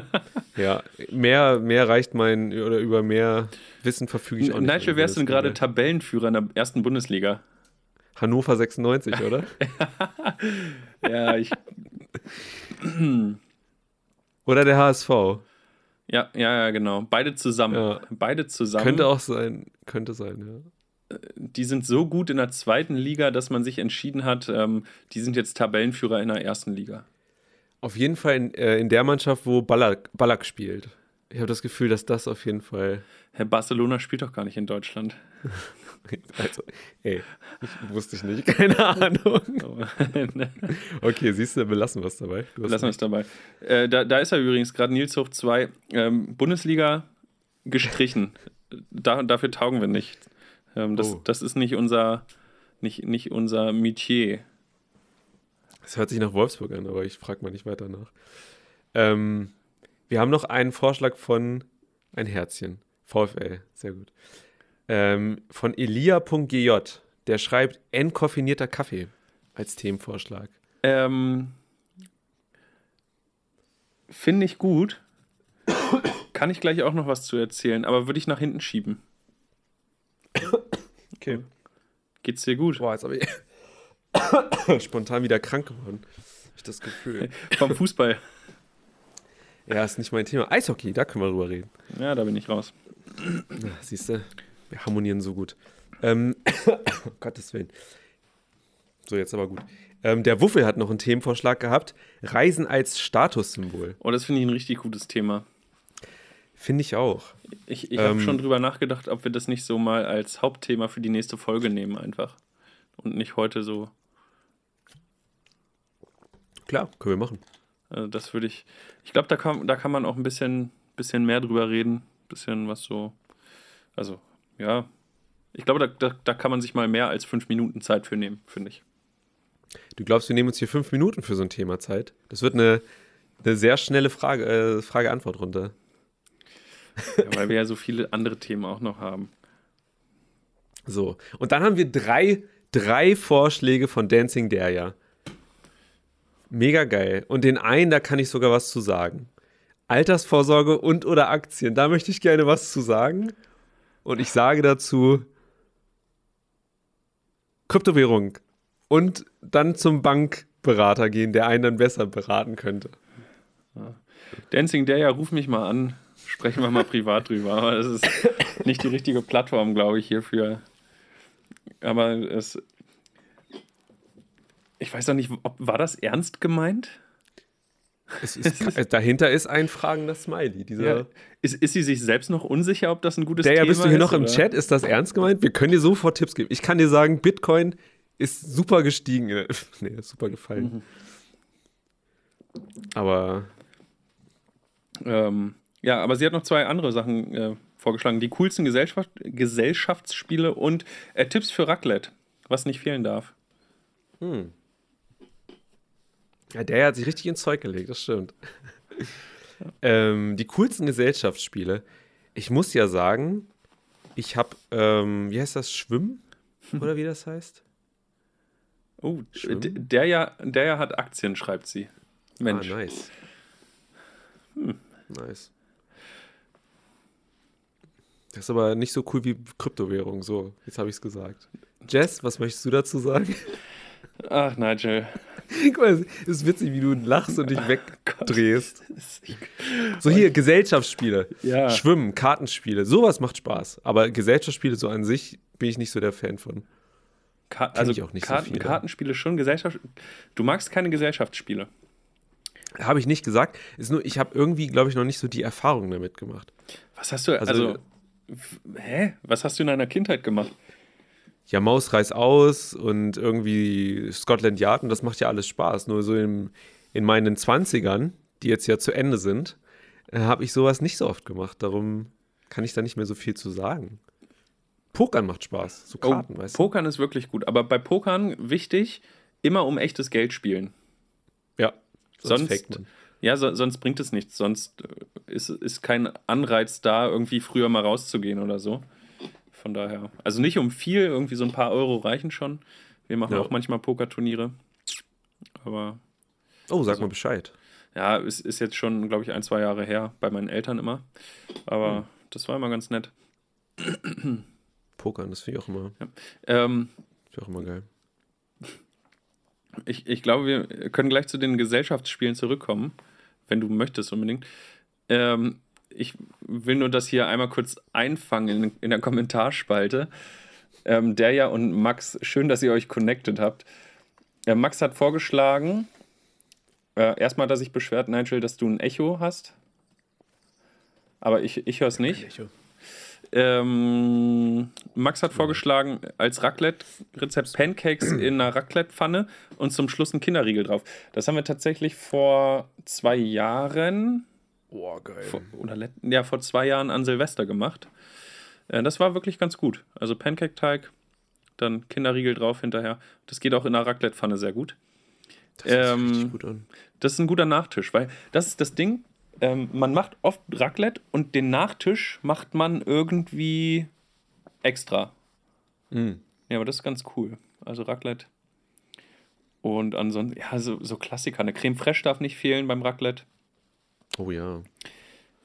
Ja, mehr, mehr reicht mein, oder über mehr Wissen verfüge ich auch nicht. Nigel, wer ist denn gerade Tabellenführer in der ersten Bundesliga? Hannover 96, oder? Ja, ich, oder der HSV. ja, ja, ja, genau. Beide zusammen. Ja. Beide zusammen. Könnte auch sein, könnte sein, ja. die sind so gut in der zweiten Liga, dass man sich entschieden hat, ähm, die sind jetzt Tabellenführer in der ersten Liga. Auf jeden Fall in, äh, in der Mannschaft, wo Ballack, Ballack spielt. Ich habe das Gefühl, dass das auf jeden Fall. Herr Barcelona spielt doch gar nicht in Deutschland. Also, ey, wusste ich nicht, keine Ahnung. Okay, siehst du, belassen wir es dabei. Du hast Lassen wir es dabei. Äh, da, da ist er übrigens gerade Nils hoch 2. Ähm, Bundesliga gestrichen. da, dafür taugen wir nicht. Ähm, das, Oh. das ist nicht unser, nicht, nicht unser Metier. Das hört sich nach Wolfsburg an, aber ich frage mal nicht weiter nach. Ähm, wir haben noch einen Vorschlag von ein Herzchen. VfL, sehr gut. Ähm, von Elia.gj. Der schreibt entkoffinierter Kaffee als Themenvorschlag. Ähm, Finde ich gut. Kann ich gleich auch noch was zu erzählen, aber würde ich nach hinten schieben. Okay. Geht's dir gut? Boah, jetzt habe ich spontan wieder krank geworden. Hab ich das Gefühl. Vom Fußball. Ja, ist nicht mein Thema. Eishockey, da können wir drüber reden. Ja, da bin ich raus. Siehst du, wir harmonieren so gut. Ähm, um Gottes Willen. So, jetzt aber gut. Ähm, der Wuffel hat noch einen Themenvorschlag gehabt. Reisen als Statussymbol. Oh, das finde ich ein richtig gutes Thema. Finde ich auch. Ich, ich habe Ähm, schon drüber nachgedacht, ob wir das nicht so mal als Hauptthema für die nächste Folge nehmen, einfach. Und nicht heute so. Klar, können wir machen. Also das würde ich. Ich glaube, da kann, da kann man auch ein bisschen, bisschen mehr drüber reden. Bisschen was so. Also, ja. Ich glaube, da, da, da kann man sich mal mehr als fünf Minuten Zeit für nehmen, finde ich. Du glaubst, wir nehmen uns hier fünf Minuten für so ein Thema Zeit? Das wird eine, eine sehr schnelle Frage, äh, Frage-Antwort-Runde. Ja, weil wir ja so viele andere Themen auch noch haben. So. Und dann haben wir drei, drei Vorschläge von Dancing Derja. Mega geil. Und den einen, da kann ich sogar was zu sagen. Altersvorsorge und oder Aktien. Da möchte ich gerne was zu sagen. Und ich sage dazu Kryptowährung. Und dann zum Bankberater gehen, der einen dann besser beraten könnte. Dancing Day, ja, ruf mich mal an. Sprechen wir mal privat drüber. Aber das ist nicht die richtige Plattform, glaube ich, hierfür. Aber es. Ich weiß auch nicht, ob, war das ernst gemeint? Ist, äh, dahinter ist ein fragender Smiley. Dieser, Ja. Ist, ist sie sich selbst noch unsicher, ob das ein gutes Der ja, Thema bist du hier ist? noch im oder? Chat? Ist das ernst gemeint? Wir können dir sofort Tipps geben. Ich kann dir sagen, Bitcoin ist super gestiegen. nee, ist super gefallen. Aber Ähm, ja, aber sie hat noch zwei andere Sachen äh, vorgeschlagen. Die coolsten Gesellschaft, Gesellschaftsspiele und äh, Tipps für Raclette, was nicht fehlen darf. Ja, der hat sich richtig ins Zeug gelegt, das stimmt. ähm, die coolsten Gesellschaftsspiele. Ich muss ja sagen, ich habe, ähm, wie heißt das, Schwimmen? Oder wie das heißt? Oh, Schwimmen? der ja, der ja hat Aktien, schreibt sie. Mensch. Ah, nice. Nice. Das ist aber nicht so cool wie Kryptowährung. So, jetzt habe ich es gesagt. Jess, was möchtest du dazu sagen? Ach, Nigel. Guck mal, es ist witzig, wie du lachst und dich Oh wegdrehst. So hier, Gesellschaftsspiele. Ja. Schwimmen, Kartenspiele, sowas macht Spaß. Aber Gesellschaftsspiele so an sich bin ich nicht so der Fan von. Ka Kenn also ich auch nicht so Karten, viele. Kartenspiele schon, Gesellschaft. Du magst keine Gesellschaftsspiele. Habe ich nicht gesagt. Ist nur, ich habe irgendwie, glaube ich, noch nicht so die Erfahrung damit gemacht. Was hast du, also, Also- hä? Was hast du in deiner Kindheit gemacht? Ja, Maus reiß aus und irgendwie Scotland Yard und das macht ja alles Spaß. Nur so im, in meinen 20ern, die jetzt ja zu Ende sind, äh, habe ich sowas nicht so oft gemacht. Darum kann ich da nicht mehr so viel zu sagen. Pokern macht Spaß. So Karten, weißt du? Pokern ist wirklich gut, aber bei Pokern wichtig, immer um echtes Geld spielen. Ja. Sonst, man. ja, so, sonst bringt es nichts. Sonst äh, ist, ist kein Anreiz da, irgendwie früher mal rauszugehen oder so. Von daher. Also nicht um viel, irgendwie so ein paar Euro reichen schon. Wir machen Ja. auch manchmal Pokerturniere. Aber Oh, sag Also- mal Bescheid. ja, es ist jetzt schon, glaube ich, ein, zwei Jahre her, bei meinen Eltern immer. Aber Hm. das war immer ganz nett. Pokern, das finde ich auch immer, Ähm, finde ich auch immer geil. ich, ich glaube, wir können gleich zu den Gesellschaftsspielen zurückkommen, wenn du möchtest unbedingt. Ähm, ich will nur das hier einmal kurz einfangen in, in der Kommentarspalte. Ähm, der ja und Max, schön, dass ihr euch connected habt. Äh, Max hat vorgeschlagen, äh, erstmal hat er sich beschwert, Nigel, dass du ein Echo hast. Aber ich, ich höre es nicht. Ähm, Max hat vorgeschlagen, als Raclette-Rezept Pancakes in einer Raclette-Pfanne und zum Schluss ein Kinderriegel drauf. Das haben wir tatsächlich vor zwei Jahren, Boah, geil. vor, oder let, ja, vor zwei Jahren an Silvester gemacht. Äh, das war wirklich ganz gut. Also Pancake-Teig, dann Kinderriegel drauf hinterher. Das geht auch in einer Raclette-Pfanne sehr gut. Das ähm, richtig gut an. Das ist ein guter Nachtisch, weil das ist das Ding. Ähm, man macht oft Raclette und den Nachtisch macht man irgendwie extra. Mhm. Ja, aber das ist ganz cool. Also Raclette. Und ansonsten, ja, so, so Klassiker. Eine Creme Fraiche darf nicht fehlen beim Raclette. Oh ja.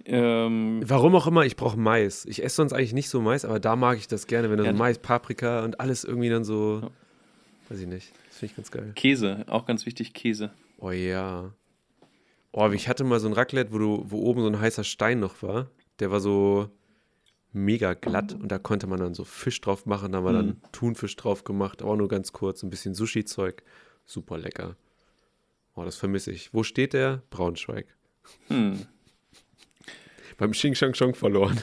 Ähm, Warum auch immer, ich brauche Mais. Ich esse sonst eigentlich nicht so Mais, aber da mag ich das gerne, wenn da Ja. so Mais, Paprika und alles irgendwie dann so, Ja. weiß ich nicht. Das finde ich ganz geil. Käse, auch ganz wichtig, Käse. Oh ja. Oh, ich hatte mal so ein Raclette, wo, du, wo oben so ein heißer Stein noch war. Der war so mega glatt und da konnte man dann so Fisch drauf machen. Da haben wir Mhm. dann Thunfisch drauf gemacht, aber auch nur ganz kurz. Ein bisschen Sushi-Zeug. Super lecker. Oh, das vermisse ich. Wo steht der? Braunschweig. Hm. Beim Xing Shang Chong verloren.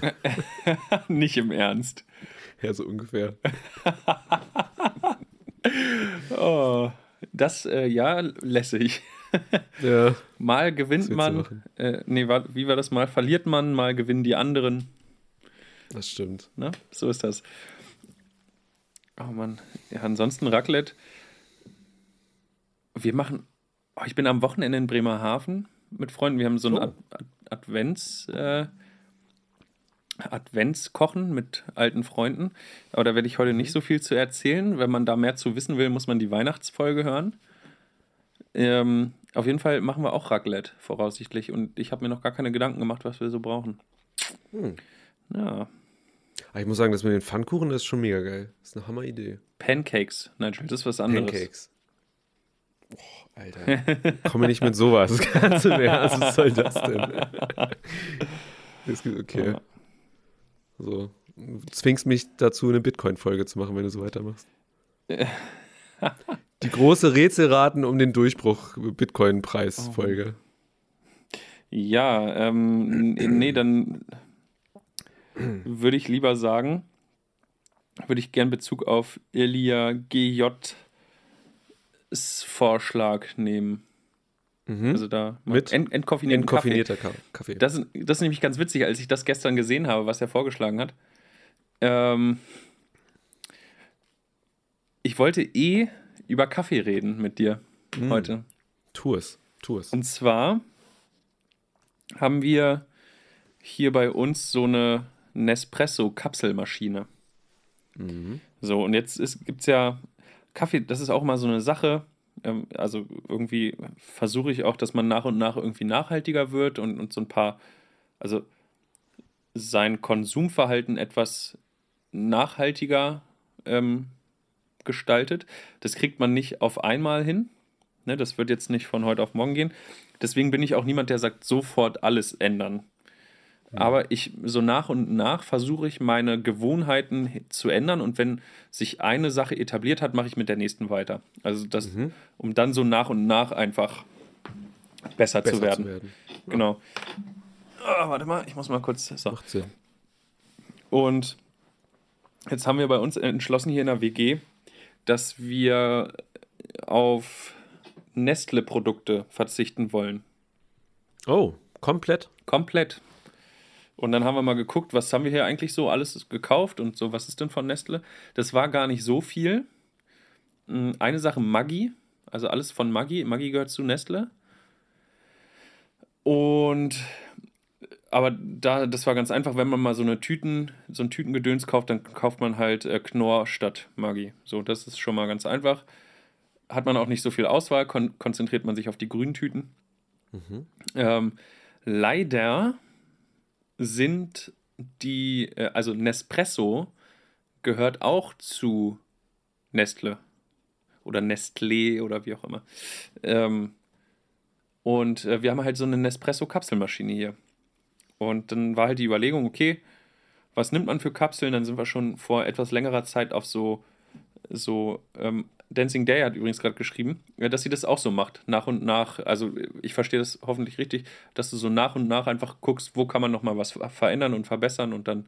nicht im Ernst. ja, so ungefähr. Oh, das, äh, ja, lässig. Ja. Mal gewinnt man, äh, nee, wie war das? Mal verliert man, mal gewinnen die anderen. Das stimmt. Ne? So ist das. Oh Mann. Ja, ansonsten Raclette. Wir machen. Oh, ich bin am Wochenende in Bremerhaven mit Freunden. Wir haben so ein Oh. Ad Ad Advents. Äh, Adventskochen mit alten Freunden. Aber da werde ich heute nicht so viel zu erzählen. Wenn man da mehr zu wissen will, muss man die Weihnachtsfolge hören. Ähm, auf jeden Fall machen wir auch Raclette, voraussichtlich. Und ich habe mir noch gar keine Gedanken gemacht, was wir so brauchen. Hm. Ja. Aber Ah, ich muss sagen, das mit den Pfannkuchen das ist schon mega geil. Das ist eine Hammeridee. Pancakes, Nigel, das ist was anderes. Pancakes. Boah, Alter. Komm mir nicht mit sowas. Ganz im Ernst, was soll das denn? Das okay. So. Du zwingst mich dazu, eine Bitcoin-Folge zu machen, wenn du so weitermachst. Die große Rätselraten um den Durchbruch Bitcoin-Preis-Folge. Ja, ähm, nee, dann würde ich lieber sagen, würde ich gern Bezug auf Elia GJs Vorschlag nehmen. Mhm. Also da Mit ent, entkoffinierten Kaffee. Entkoffinierter Ka Kaffee. Das, ist- das ist nämlich ganz witzig, als ich das gestern gesehen habe, was er vorgeschlagen hat. Ähm, ich wollte eh über Kaffee reden mit dir Mm. heute. Tu es. Tu es. Und zwar haben wir hier bei uns so eine Nespresso-Kapselmaschine. Mhm. So, und jetzt gibt es ja Kaffee, das ist auch mal so eine Sache. Ähm, also irgendwie versuche ich auch, dass man nach und nach irgendwie nachhaltiger wird und, und so ein paar, also sein Konsumverhalten etwas nachhaltiger ähm, gestaltet. Das kriegt man nicht auf einmal hin. Ne, das wird jetzt nicht von heute auf morgen gehen. Deswegen bin ich auch niemand, der sagt, sofort alles ändern. Aber ich so nach und nach versuche ich meine Gewohnheiten zu ändern und wenn sich eine Sache etabliert hat, mache ich mit der nächsten weiter. Also das, mhm. um dann so nach und nach einfach besser, besser zu werden. Zu werden. Genau. Oh, warte mal, ich muss mal kurz. So. Und jetzt haben wir bei uns entschlossen hier in der WG, dass wir auf Nestle-Produkte verzichten wollen. Oh, komplett? Komplett. Und dann haben wir mal geguckt, was haben wir hier eigentlich so alles gekauft und so, was ist denn von Nestle? Das war gar nicht so viel. Hm, eine Sache Maggi, also alles von Maggi. Maggi gehört zu Nestle. Und aber da, das war ganz einfach, wenn man mal so eine Tüten, so ein Tütengedöns kauft, dann kauft man halt äh, Knorr statt Maggi. So, das ist schon mal ganz einfach. Hat man auch nicht so viel Auswahl, kon konzentriert man sich auf die grünen Tüten. Mhm. Ähm, leider sind die, äh, also Nespresso gehört auch zu Nestle oder Nestlé oder wie auch immer. Ähm, und äh, wir haben halt so eine Nespresso-Kapselmaschine hier. Und dann war halt die Überlegung, okay, was nimmt man für Kapseln? Dann sind wir schon vor etwas längerer Zeit auf so, so ähm, Dancing Day hat übrigens gerade geschrieben, dass sie das auch so macht, nach und nach. Also ich verstehe das hoffentlich richtig, dass du so nach und nach einfach guckst, wo kann man nochmal was verändern und verbessern und dann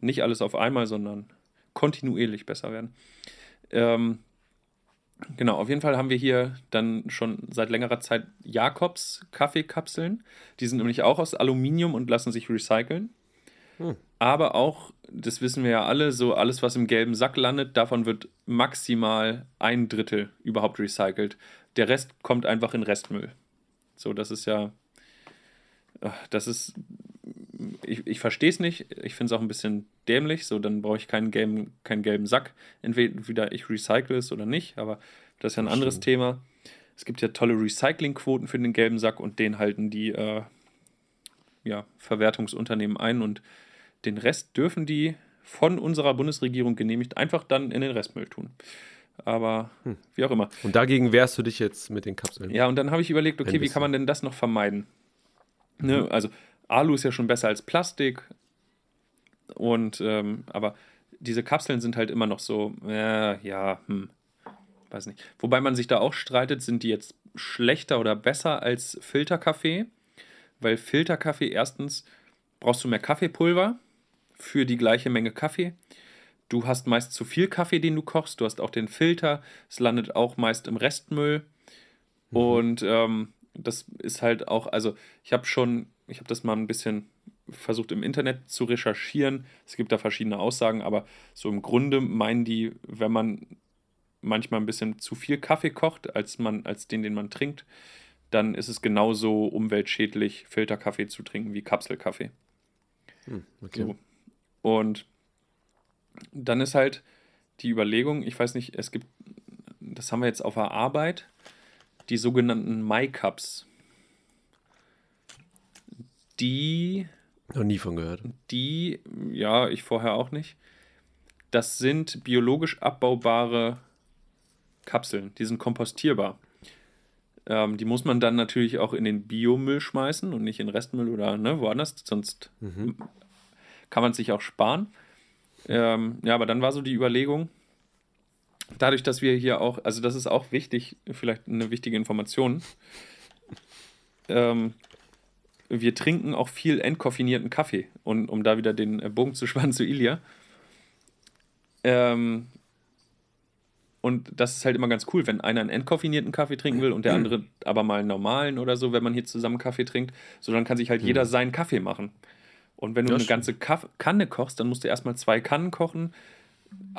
nicht alles auf einmal, sondern kontinuierlich besser werden. Ähm, genau, auf jeden Fall haben wir hier dann schon seit längerer Zeit Jakobs Kaffeekapseln. Die sind nämlich auch aus Aluminium und lassen sich recyceln. Hm. Aber auch, das wissen wir ja alle, so alles, was im gelben Sack landet, davon wird maximal ein Drittel überhaupt recycelt. Der Rest kommt einfach in Restmüll. So, das ist ja. Das ist. Ich, ich verstehe es nicht. Ich finde es auch ein bisschen dämlich. So, dann brauche ich keinen gelben, keinen gelben Sack. Entweder ich recycle es oder nicht, aber das ist ja ein anderes Thema. Es gibt ja tolle Recyclingquoten für den gelben Sack und den halten die äh, ja, Verwertungsunternehmen ein und den Rest dürfen die von unserer Bundesregierung genehmigt einfach dann in den Restmüll tun. Aber hm. wie auch immer. Und dagegen wehrst du dich jetzt mit den Kapseln? Ja, und dann habe ich überlegt, okay, wie kann man denn das noch vermeiden? Ne? Mhm. Also Alu ist ja schon besser als Plastik. Und ähm, aber diese Kapseln sind halt immer noch so, äh, ja, hm, weiß nicht. Wobei man sich da auch streitet, sind die jetzt schlechter oder besser als Filterkaffee? Weil Filterkaffee erstens brauchst du mehr Kaffeepulver für die gleiche Menge Kaffee. Du hast meist zu viel Kaffee, den du kochst. Du hast auch den Filter. Es landet auch meist im Restmüll. Mhm. Und ähm, das ist halt auch, also ich habe schon, ich habe das mal ein bisschen versucht im Internet zu recherchieren. Es gibt da verschiedene Aussagen, aber so im Grunde meinen die, wenn man manchmal ein bisschen zu viel Kaffee kocht, als, man, als den, den man trinkt, dann ist es genauso umweltschädlich, Filterkaffee zu trinken wie Kapselkaffee. Hm, okay. So. Und dann ist halt die Überlegung, ich weiß nicht, es gibt, das haben wir jetzt auf der Arbeit, die sogenannten My-Cups. Die. Noch nie von gehört. Die, ja, ich vorher auch nicht. Das sind biologisch abbaubare Kapseln. Die sind kompostierbar. Ähm, die muss man dann natürlich auch in den Biomüll schmeißen und nicht in Restmüll oder ne, woanders, sonst mhm kann man sich auch sparen. Ähm, ja, aber dann war so die Überlegung, dadurch, dass wir hier auch, also das ist auch wichtig, vielleicht eine wichtige Information. Ähm, wir trinken auch viel entkoffinierten Kaffee, und, um da wieder den Bogen zu spannen zu Ilia. Ähm, und das ist halt immer ganz cool, wenn einer einen entkoffinierten Kaffee trinken will und der andere aber mal einen normalen oder so, wenn man hier zusammen Kaffee trinkt. So, dann kann sich halt jeder hm. seinen Kaffee machen. Und wenn du ja, eine ganze Kanne kochst, dann musst du erstmal zwei Kannen kochen.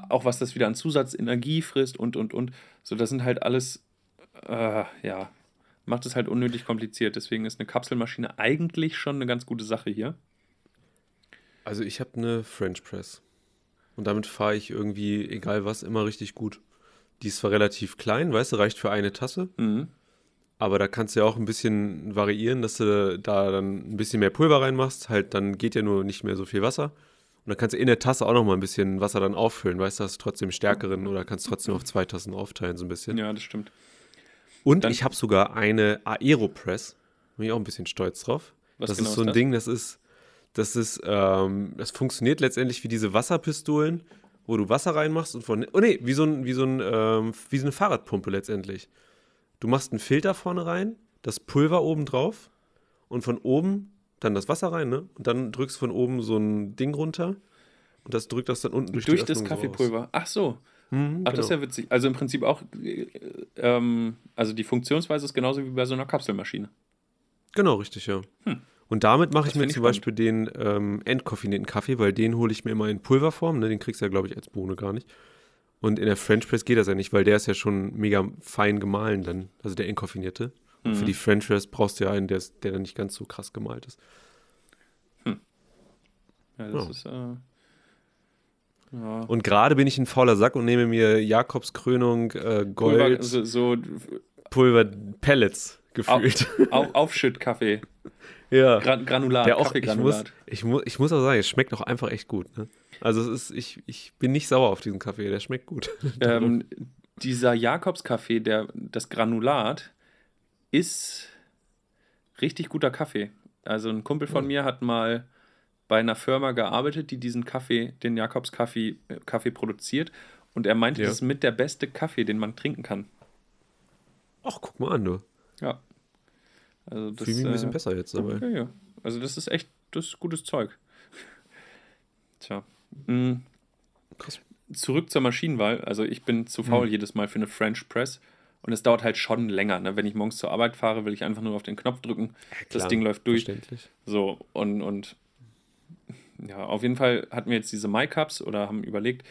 Auch was das wieder an Zusatzenergie frisst und, und, und. So, das sind halt alles, äh, ja, macht es halt unnötig kompliziert. Deswegen ist eine Kapselmaschine eigentlich schon eine ganz gute Sache hier. Also ich habe eine French Press. Und damit fahre ich irgendwie, egal was, immer richtig gut. Die ist zwar relativ klein, weißt du, reicht für eine Tasse. Mhm. Aber da kannst du ja auch ein bisschen variieren, dass du da dann ein bisschen mehr Pulver reinmachst. Halt, dann geht ja nur nicht mehr so viel Wasser. Und dann kannst du in der Tasse auch noch mal ein bisschen Wasser dann auffüllen. Weißt du, hast du trotzdem stärkeren oder kannst trotzdem auf zwei Tassen aufteilen, so ein bisschen. Ja, das stimmt. Und Dann- ich habe sogar eine Aeropress. Bin ich auch ein bisschen stolz drauf. Was das genau ist so ein das? Ding, das ist, das ist, ähm, das funktioniert letztendlich wie diese Wasserpistolen, wo du Wasser reinmachst und von, oh nee, wie so ein, wie so ein, ähm, wie so eine Fahrradpumpe letztendlich. Du machst einen Filter vorne rein, das Pulver oben drauf und von oben dann das Wasser rein, ne? Und dann drückst du von oben so ein Ding runter und das drückt das dann unten durch, Durch die das Öffnung so. Kaffeepulver. Ach so. Mhm, Ach, das ist genau. ja witzig. Also im Prinzip auch, äh, ähm, also die Funktionsweise ist genauso wie bei so einer Kapselmaschine. Genau, richtig, ja. Und damit mache ich mir zum Beispiel den ähm, entkoffinierten Kaffee, weil den hole ich mir immer in Pulverform. Ne? Den kriegst du ja, glaube ich, als Bohne gar nicht. Und in der French Press geht das ja nicht, weil der ist ja schon mega fein gemahlen dann, also der entkoffinierte. Und für die French Press brauchst du ja einen, der, ist, der dann nicht ganz so krass gemalt ist. Ja, das Ja. ist, äh, ja. Und gerade bin ich ein fauler Sack und nehme mir Jakobs Krönung äh, Gold Pulver, so, so Pulver Pellets gefühlt. auf, Aufschüttkaffee, ja. Gran Granulat, Der auch, ich muss, Kaffeegranulat. ich, muss, ich muss auch sagen, es schmeckt auch einfach echt gut. Ne? Also es ist, ich, ich bin nicht sauer auf diesen Kaffee, der schmeckt gut. Ähm, dieser Jakobskaffee, der, das Granulat, ist richtig guter Kaffee. Also ein Kumpel von mir hat mal bei einer Firma gearbeitet, die diesen Kaffee, den Jakobskaffee äh, Kaffee produziert. Und er meinte, Ja. das ist mit der beste Kaffee, den man trinken kann. Ach, guck mal an, du. Ja. Also das, Fühle mich ein bisschen äh, besser jetzt dabei. Ja, ja. Also das ist echt, das ist gutes Zeug. Tja. Krass. Zurück zur Maschinenwahl. Also ich bin zu faul jedes Mal für eine French Press. Und es dauert halt schon länger. Ne? Wenn ich morgens zur Arbeit fahre, will ich einfach nur auf den Knopf drücken. das Klar, Ding läuft durch. So, und, und ja, auf jeden Fall hatten wir jetzt diese My Cups oder haben überlegt,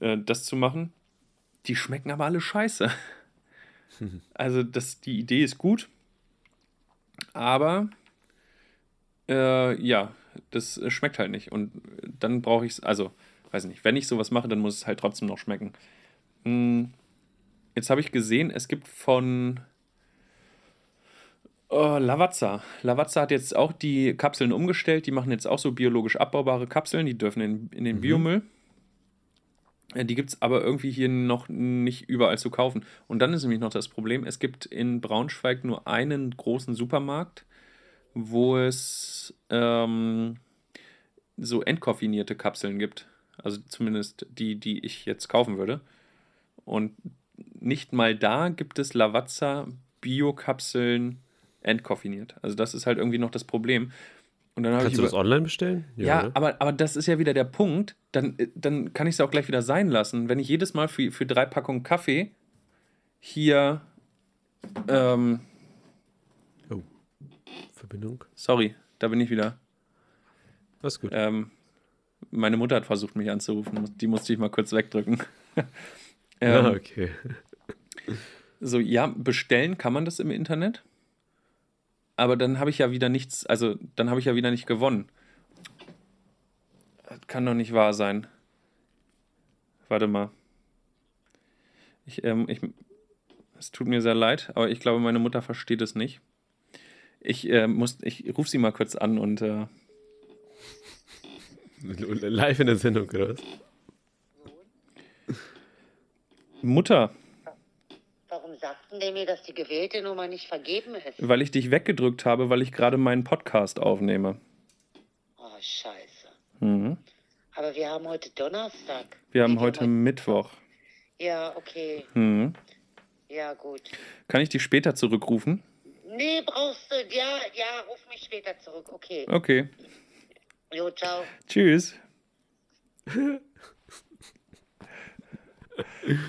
äh, das zu machen. Die schmecken aber alle scheiße. Also, das, die Idee ist gut, aber äh, ja, das schmeckt halt nicht. Und dann brauche ich es, also, weiß nicht, wenn ich sowas mache, dann muss es halt trotzdem noch schmecken. Mm, Jetzt habe ich gesehen, es gibt von Oh, Lavazza. Lavazza hat jetzt auch die Kapseln umgestellt. Die machen jetzt auch so biologisch abbaubare Kapseln. Die dürfen in, in den Biomüll. Äh, Die gibt es aber irgendwie hier noch nicht überall zu kaufen. Und dann ist nämlich noch das Problem: Es gibt in Braunschweig nur einen großen Supermarkt, wo es ähm, so entkoffinierte Kapseln gibt. Also zumindest die, die ich jetzt kaufen würde. Und nicht mal da gibt es Lavazza Bio-Kapseln entkoffiniert. Also das ist halt irgendwie noch das Problem. Und dann habe ich Kannst du das online bestellen? ja, ne? aber, aber das ist ja wieder der Punkt. Dann, äh, dann kann ich es auch gleich wieder sein lassen. Wenn ich jedes Mal für, für drei Packungen Kaffee hier. Ähm, Verbindung. sorry, da bin ich wieder. Alles gut. Ähm, meine Mutter hat versucht, mich anzurufen. Die musste ich mal kurz wegdrücken. ähm, ja, okay. So, ja, bestellen kann man das im Internet. Aber dann habe ich ja wieder nichts, also dann habe ich ja wieder nicht gewonnen. Das kann doch nicht wahr sein. Warte mal. Ich, ähm, ich, es tut mir sehr leid, aber ich glaube, meine Mutter versteht es nicht. Ich äh, muss, ich rufe sie mal kurz an und äh, Live in der Sendung, oder was? Mutter, sagten die mir, dass die gewählte Nummer nicht vergeben ist? weil ich dich weggedrückt habe, weil ich gerade meinen Podcast aufnehme. Oh, scheiße. Mhm. Aber wir haben heute Donnerstag. Wir haben heute Mittwoch. Ja, okay. Mhm. Ja, gut. Kann ich dich später zurückrufen? Nee, brauchst du. Ja, ja, ruf mich später zurück. Okay. Okay. Jo, ciao. Tschüss.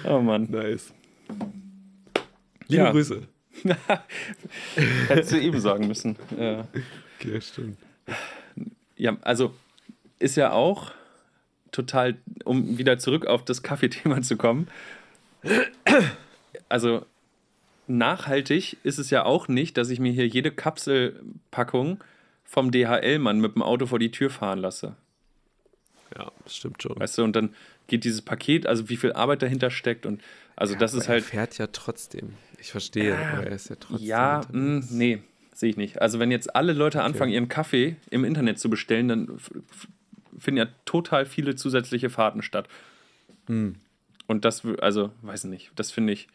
oh Mann. Nice. Liebe Ja. Grüße. Hättest du eben sagen müssen. Ja. Okay, stimmt. ja, also ist ja auch total, um wieder zurück auf das Kaffeethema zu kommen. Also nachhaltig ist es ja auch nicht, dass ich mir hier jede Kapselpackung vom DHL-Mann mit dem Auto vor die Tür fahren lasse. Ja, das stimmt schon. Weißt du, und dann geht dieses Paket, also wie viel Arbeit dahinter steckt und Also das Aber ist halt. Er fährt ja trotzdem. Ich verstehe, aber er ist ja trotzdem. Ja, mh, unterwegs. nee, sehe ich nicht. Also wenn jetzt alle Leute anfangen, ihren Kaffee im Internet zu bestellen, dann finden ja total viele zusätzliche Fahrten statt. Hm. Und das, also, weiß nicht, das finde ich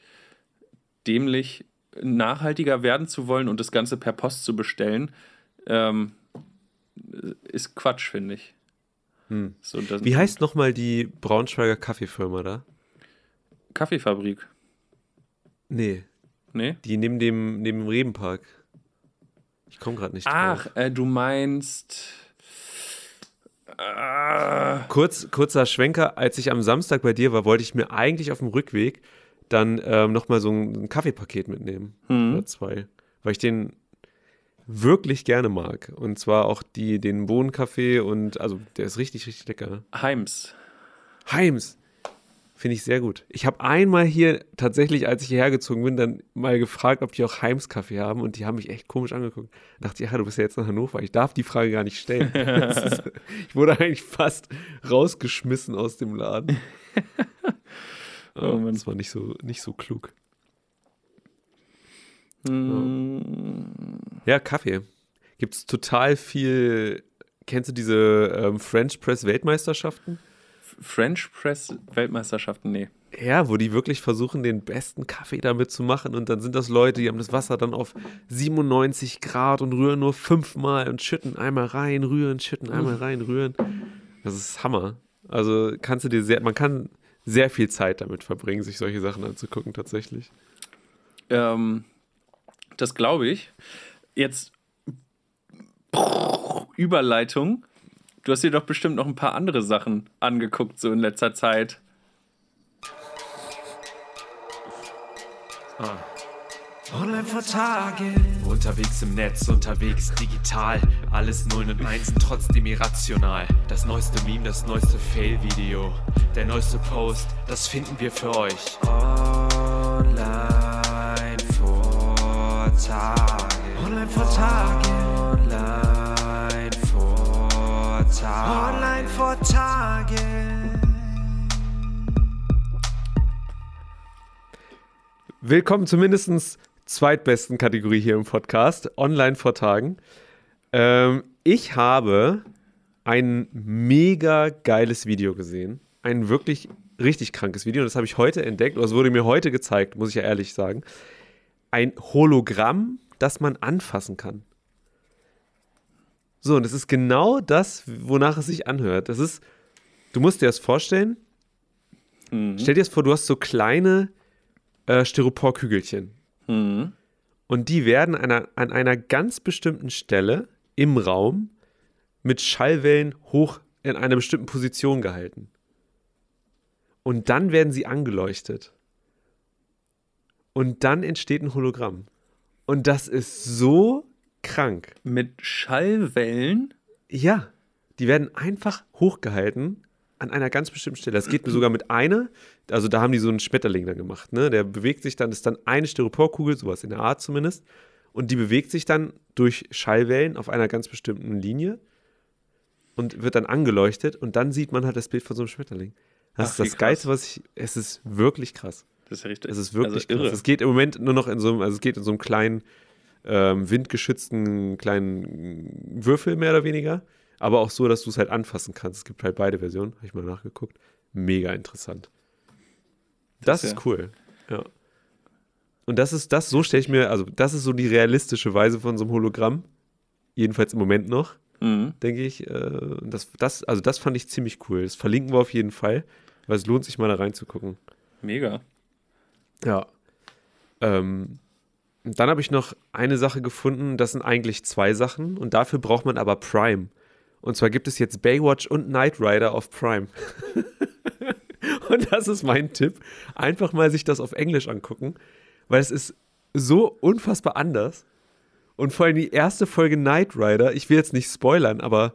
dämlich, nachhaltiger werden zu wollen und das Ganze per Post zu bestellen, ähm, ist Quatsch, finde ich. Hm. So, Wie heißt nochmal die Braunschweiger Kaffeefirma da? Kaffeefabrik? Nee, Nee? die neben dem, neben dem Rebenpark. Ich komme gerade nicht Ach, drauf. äh, du meinst. Ah, Kurz, kurzer Schwenker, als ich am Samstag bei dir war, wollte ich mir eigentlich auf dem Rückweg dann ähm, nochmal so ein, ein Kaffeepaket mitnehmen. hm. Oder zwei. Weil ich den wirklich gerne mag. Und zwar auch die, den Bohnenkaffee und also der ist richtig, richtig lecker. Heims. Heims. Finde ich sehr gut. Ich habe einmal hier tatsächlich, als ich hierher gezogen bin, dann mal gefragt, ob die auch Heims Kaffee haben und die haben mich echt komisch angeguckt. Dachte, ja, du bist ja jetzt in Hannover. Ich darf die Frage gar nicht stellen. Ist, ich wurde eigentlich fast rausgeschmissen aus dem Laden. Oh Mann. das war nicht so, nicht so klug. Hm. Ja, Kaffee. Gibt es total viel. Kennst du diese ähm, French Press Weltmeisterschaften? French Press Weltmeisterschaften, nee. Ja, wo die wirklich versuchen, den besten Kaffee damit zu machen. Und dann sind das Leute, die haben das Wasser dann auf 97 Grad und rühren nur fünfmal und schütten einmal rein, rühren, schütten einmal rein, rühren. Das ist Hammer. Also kannst du dir sehr, man kann sehr viel Zeit damit verbringen, sich solche Sachen anzugucken, tatsächlich. Ähm, das glaube ich. Jetzt Überleitung. Du hast dir doch bestimmt noch ein paar andere Sachen angeguckt, so in letzter Zeit. Online vor Tage. Unterwegs im Netz, unterwegs digital. Alles Nullen und Einsen, trotzdem irrational. Das neueste Meme, das neueste Fail-Video. Der neueste Post, das finden wir für euch. Online vor Tage. Online vor Tage. Vor Tage. Online vor Tage. Willkommen zur mindestens zweitbesten Kategorie hier im Podcast, online vor Tagen. Ähm, ich habe ein mega geiles Video gesehen. Ein wirklich richtig krankes Video. Und das habe ich heute entdeckt, oder es wurde mir heute gezeigt, muss ich ja ehrlich sagen. Ein Hologramm, das man anfassen kann. So, und es ist genau das, wonach es sich anhört. Das ist, du musst dir das vorstellen. Mhm. Stell dir das vor, du hast so kleine äh, Styroporkügelchen. Mhm. Und die werden einer, an einer ganz bestimmten Stelle im Raum mit Schallwellen hoch in einer bestimmten Position gehalten. Und dann werden sie angeleuchtet. Und dann entsteht ein Hologramm. Und das ist so krank. Mit Schallwellen. Ja, die werden einfach hochgehalten an einer ganz bestimmten Stelle. Das geht sogar mit einer, also da haben die so einen Schmetterling dann gemacht, ne? Der bewegt sich dann, ist dann eine Styroporkugel, sowas in der Art zumindest. Und die bewegt sich dann durch Schallwellen auf einer ganz bestimmten Linie und wird dann angeleuchtet und dann sieht man halt das Bild von so einem Schmetterling. Das Ach, ist das krass. Geilste, was ich. Es ist wirklich krass. Das ist ja richtig. Es ist wirklich also krass. Es geht im Moment nur noch in so einem, also es geht in so einem kleinen, ähm, windgeschützten kleinen Würfel mehr oder weniger. Aber auch so, dass du es halt anfassen kannst. Es gibt halt beide Versionen, habe ich mal nachgeguckt. Mega interessant. Das, Das ist ja- cool. Ja. Und das ist das, so stelle ich mir, also das ist so die realistische Weise von so einem Hologramm. Jedenfalls im Moment noch, Mhm. denke ich. Äh, das, das, also das fand ich ziemlich cool. Das verlinken wir auf jeden Fall, weil es lohnt sich mal da reinzugucken. Mega. Ja. Ähm, und dann habe ich noch eine Sache gefunden, das sind eigentlich zwei Sachen und dafür braucht man aber Prime. Und zwar gibt es jetzt Baywatch und Knight Rider auf Prime. und das ist mein Tipp. Einfach mal sich das auf Englisch angucken, weil es ist so unfassbar anders. Und vor allem die erste Folge Knight Rider, ich will jetzt nicht spoilern, aber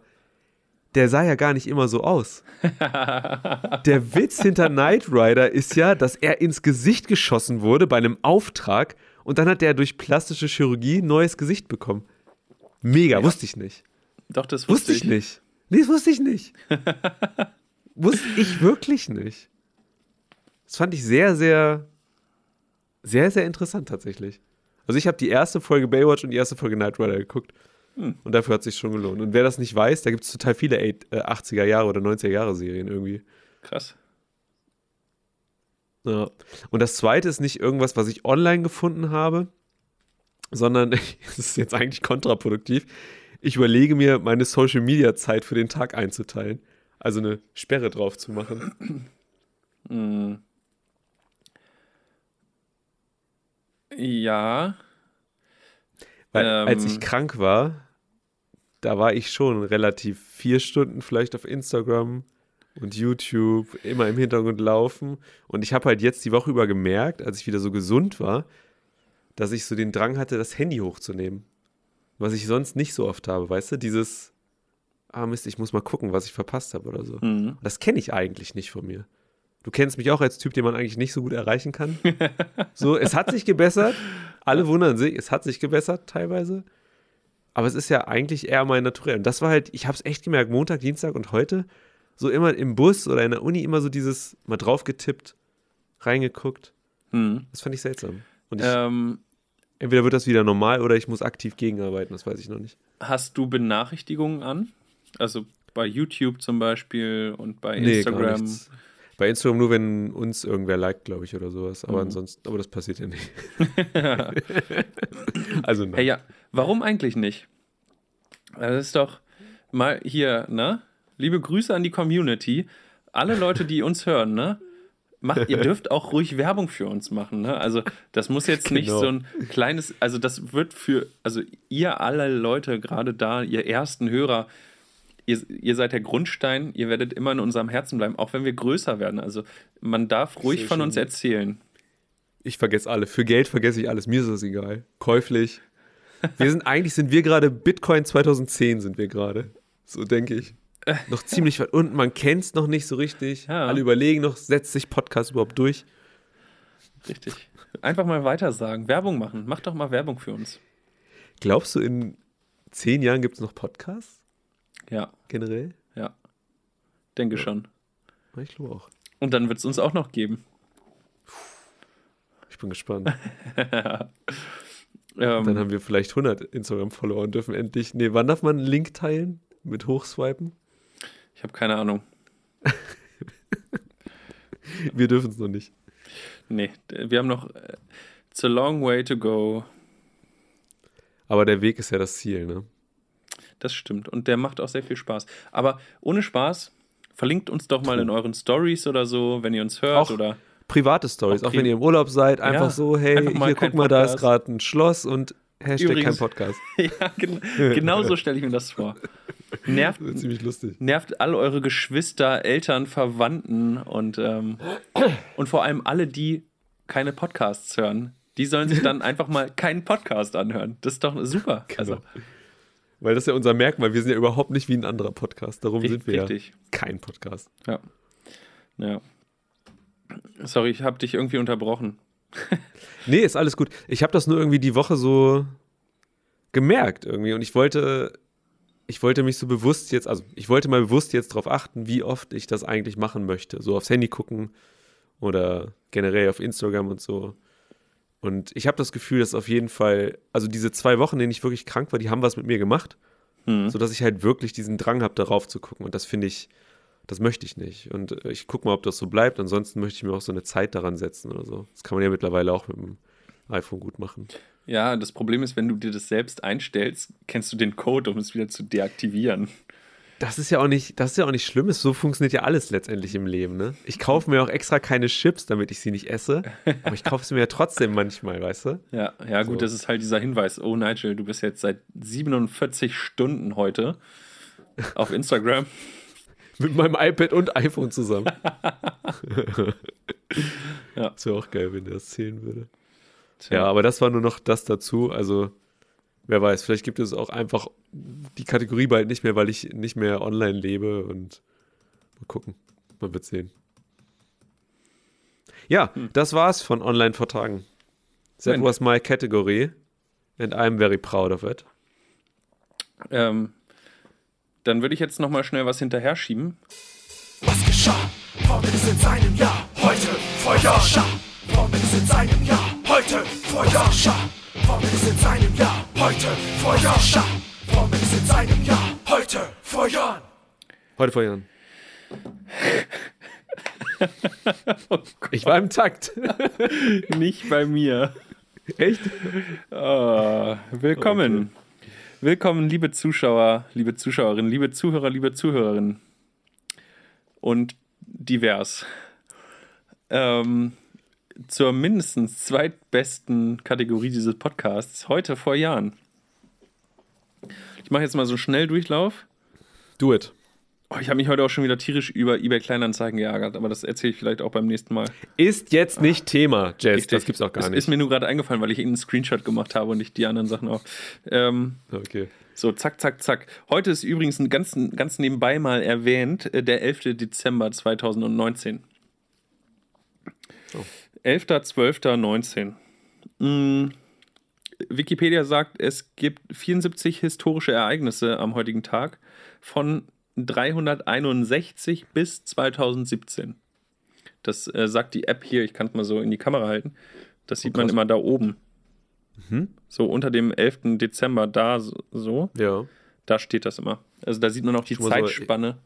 der sah ja gar nicht immer so aus. Der Witz hinter Knight Rider ist ja, dass er ins Gesicht geschossen wurde bei einem Auftrag und dann hat er durch plastische Chirurgie ein neues Gesicht bekommen. Mega, wusste ich nicht. Doch, das Wusste ich nicht. Nee, das wusste ich nicht. wusste ich wirklich nicht. Das fand ich sehr, sehr sehr, sehr interessant tatsächlich. Also ich habe die erste Folge Baywatch und die erste Folge Knight Rider geguckt. Hm. Und dafür hat es sich schon gelohnt. Und wer das nicht weiß, da gibt es total viele äh, 80er Jahre oder 90er Jahre Serien irgendwie. Krass. Ja. Und das zweite ist nicht irgendwas, was ich online gefunden habe, sondern es ist jetzt eigentlich kontraproduktiv. Ich überlege mir, meine Social Media Zeit für den Tag einzuteilen. Also eine Sperre drauf zu machen. Hm. Ja. Weil Ähm. als ich krank war, da war ich schon relativ vier Stunden vielleicht auf Instagram und YouTube, immer im Hintergrund laufen. Und ich habe halt jetzt die Woche über gemerkt, als ich wieder so gesund war, dass ich so den Drang hatte, das Handy hochzunehmen. Was ich sonst nicht so oft habe, weißt du? Dieses, ah Mist, ich muss mal gucken, was ich verpasst habe oder so. Hm. Das kenne ich eigentlich nicht von mir. Du kennst mich auch als Typ, den man eigentlich nicht so gut erreichen kann. so, es hat sich gebessert. Alle wundern sich, es hat sich gebessert teilweise. Aber es ist ja eigentlich eher mein Naturell. Und das war halt, ich habe es echt gemerkt, Montag, Dienstag und heute, so immer im Bus oder in der Uni immer so dieses mal drauf getippt, reingeguckt. Hm. Das fand ich seltsam. Und ich, Ähm, entweder wird das wieder normal oder ich muss aktiv gegenarbeiten, das weiß ich noch nicht. hast du Benachrichtigungen an? Also bei YouTube zum Beispiel und bei Nee, Instagram. Bei Instagram nur, wenn uns irgendwer liked, glaube ich, oder sowas. Aber Mhm. ansonsten, aber das passiert ja nicht. also nein. Hey, ja, warum eigentlich nicht? Das ist doch mal hier, ne? Liebe Grüße an die Community. Alle Leute, die uns hören, ne? Macht, ihr dürft auch ruhig Werbung für uns machen, ne? Also, das muss jetzt nicht Genau. so ein kleines, also das wird für, also ihr alle Leute, gerade da, ihr ersten Hörer, ihr, ihr seid der Grundstein, ihr werdet immer in unserem Herzen bleiben, auch wenn wir größer werden. Also, man darf ruhig Sehr von schön. uns erzählen. Ich vergesse alle. Für Geld vergesse ich alles. Mir ist das egal. Käuflich. Wir sind eigentlich sind wir gerade Bitcoin 2010 sind wir gerade. So denke ich. Noch ziemlich weit unten. Man kennt es noch nicht so richtig. Ja. Alle überlegen noch, setzt sich Podcast überhaupt durch? Richtig. Einfach mal weiter sagen, Werbung machen. Macht doch mal Werbung für uns. Glaubst du, in zehn Jahren gibt es noch Podcasts Ja, generell? ja. Denke schon. Ich glaube auch. Und dann wird es uns auch noch geben. Ich bin gespannt. Ähm, Dann haben wir vielleicht 100 Instagram-Follower und dürfen endlich. Nee, wann darf man einen Link teilen? Mit Hochswipen? Ich habe keine Ahnung. Wir dürfen es noch nicht. Nee, wir haben noch äh, It's a long way to go. Aber der Weg ist ja das Ziel, ne? Das stimmt. Und der macht auch sehr viel Spaß. Aber ohne Spaß, verlinkt uns doch mal in euren Stories oder so, wenn ihr uns hört. Auch oder Private Stories, Auch auch, wenn ihr im Urlaub seid, einfach Ja, so, hey, einfach hier guck mal, da ist gerade ein Schloss und Hashtag Übrigens- kein Podcast. ja, gen genau so stelle ich mir das vor. Nervt, Das ziemlich lustig. nervt all eure Geschwister, Eltern, Verwandten und, ähm, und vor allem alle, die keine Podcasts hören. Die sollen sich dann einfach mal keinen Podcast anhören. Das ist doch super. Also, Genau. Weil das ist ja unser Merkmal. Wir sind ja überhaupt nicht wie ein anderer Podcast. Darum Richtig- sind wir richtig. ja kein Podcast. ja. Ja. Sorry, ich habe dich irgendwie unterbrochen. Nee, ist alles gut. Ich habe das nur irgendwie die Woche so gemerkt irgendwie und ich wollte, ich wollte mich so bewusst jetzt, also ich wollte mal bewusst jetzt darauf achten, wie oft ich das eigentlich machen möchte. So aufs Handy gucken oder generell auf Instagram und so. Und ich habe das Gefühl, dass auf jeden Fall, also diese zwei Wochen, in denen ich wirklich krank war, die haben was mit mir gemacht, Hm. sodass ich halt wirklich diesen Drang habe, darauf zu gucken. Und das finde ich, das möchte ich nicht. Und äh, ich gucke mal, ob das so bleibt. Ansonsten möchte ich mir auch so eine Zeit daran setzen oder so. Das kann man ja mittlerweile auch mit dem iPhone gut machen. Ja, das Problem ist, wenn du dir das selbst einstellst, kennst du den Code, um es wieder zu deaktivieren. Das ist ja auch nicht, das ist ja auch nicht schlimm. So funktioniert ja alles letztendlich im Leben, ne? Ich kaufe mir auch extra keine Chips, damit ich sie nicht esse. Aber ich kaufe sie mir ja trotzdem manchmal, weißt du? Ja, ja, gut, So. das ist halt dieser Hinweis. Oh, Nigel, du bist jetzt seit 47 Stunden heute auf Instagram. Mit meinem iPad und iPhone zusammen. Ja. Das wäre auch geil, wenn der das zählen würde. Tja. Ja, aber das war nur noch das dazu. Also, wer weiß, vielleicht gibt es auch einfach die Kategorie bald nicht mehr, weil ich nicht mehr online lebe und mal gucken. Man wird sehen. Ja, das war's von Online vor Tagen. That was my category and I'm very proud of it. Ähm, dann würde ich jetzt noch mal schnell was hinterher schieben. Was geschah? Vor mindestens einem Jahr, heute Feuer. Was geschah? Vor mindestens einem Jahr, heute Heute Feuerscher, Pommes in seinem Jahr. Heute Feuerscher, Pommes in seinem Jahr. Heute Feuern. Heute vor Jahren. ich war im Takt. Nicht bei mir. Echt? Ah, willkommen. Willkommen, liebe Zuschauer, liebe Zuschauerinnen, liebe Zuhörer, liebe Zuhörerinnen. Und divers. Ähm, zur mindestens zweitbesten Kategorie dieses Podcasts, heute vor Jahren. Ich mache jetzt mal so einen Schnelldurchlauf. Do it. Oh, ich habe mich heute auch schon wieder tierisch über eBay Kleinanzeigen geärgert, aber das erzähle ich vielleicht auch beim nächsten Mal. Ist jetzt nicht Thema, Jess. Richtig. Das gibt's auch gar Es nicht. ist mir nur gerade eingefallen, weil ich Ihnen einen Screenshot gemacht habe und nicht die anderen Sachen auch. Ähm, okay. so, zack, zack, zack. Heute ist übrigens ein ganz, ganz nebenbei mal erwähnt, äh, der 11. Dezember 2019. Oh. 11.12.19. Mm, Wikipedia sagt, es gibt 74 historische Ereignisse am heutigen Tag von 361 bis 2017. Das äh, sagt die App hier, ich kann es mal so in die Kamera halten. Das sieht man krass. immer da oben. Mhm. So unter dem 11. Dezember da so- Ja. da steht das immer. Also da sieht man auch die mal so- Zeitspanne.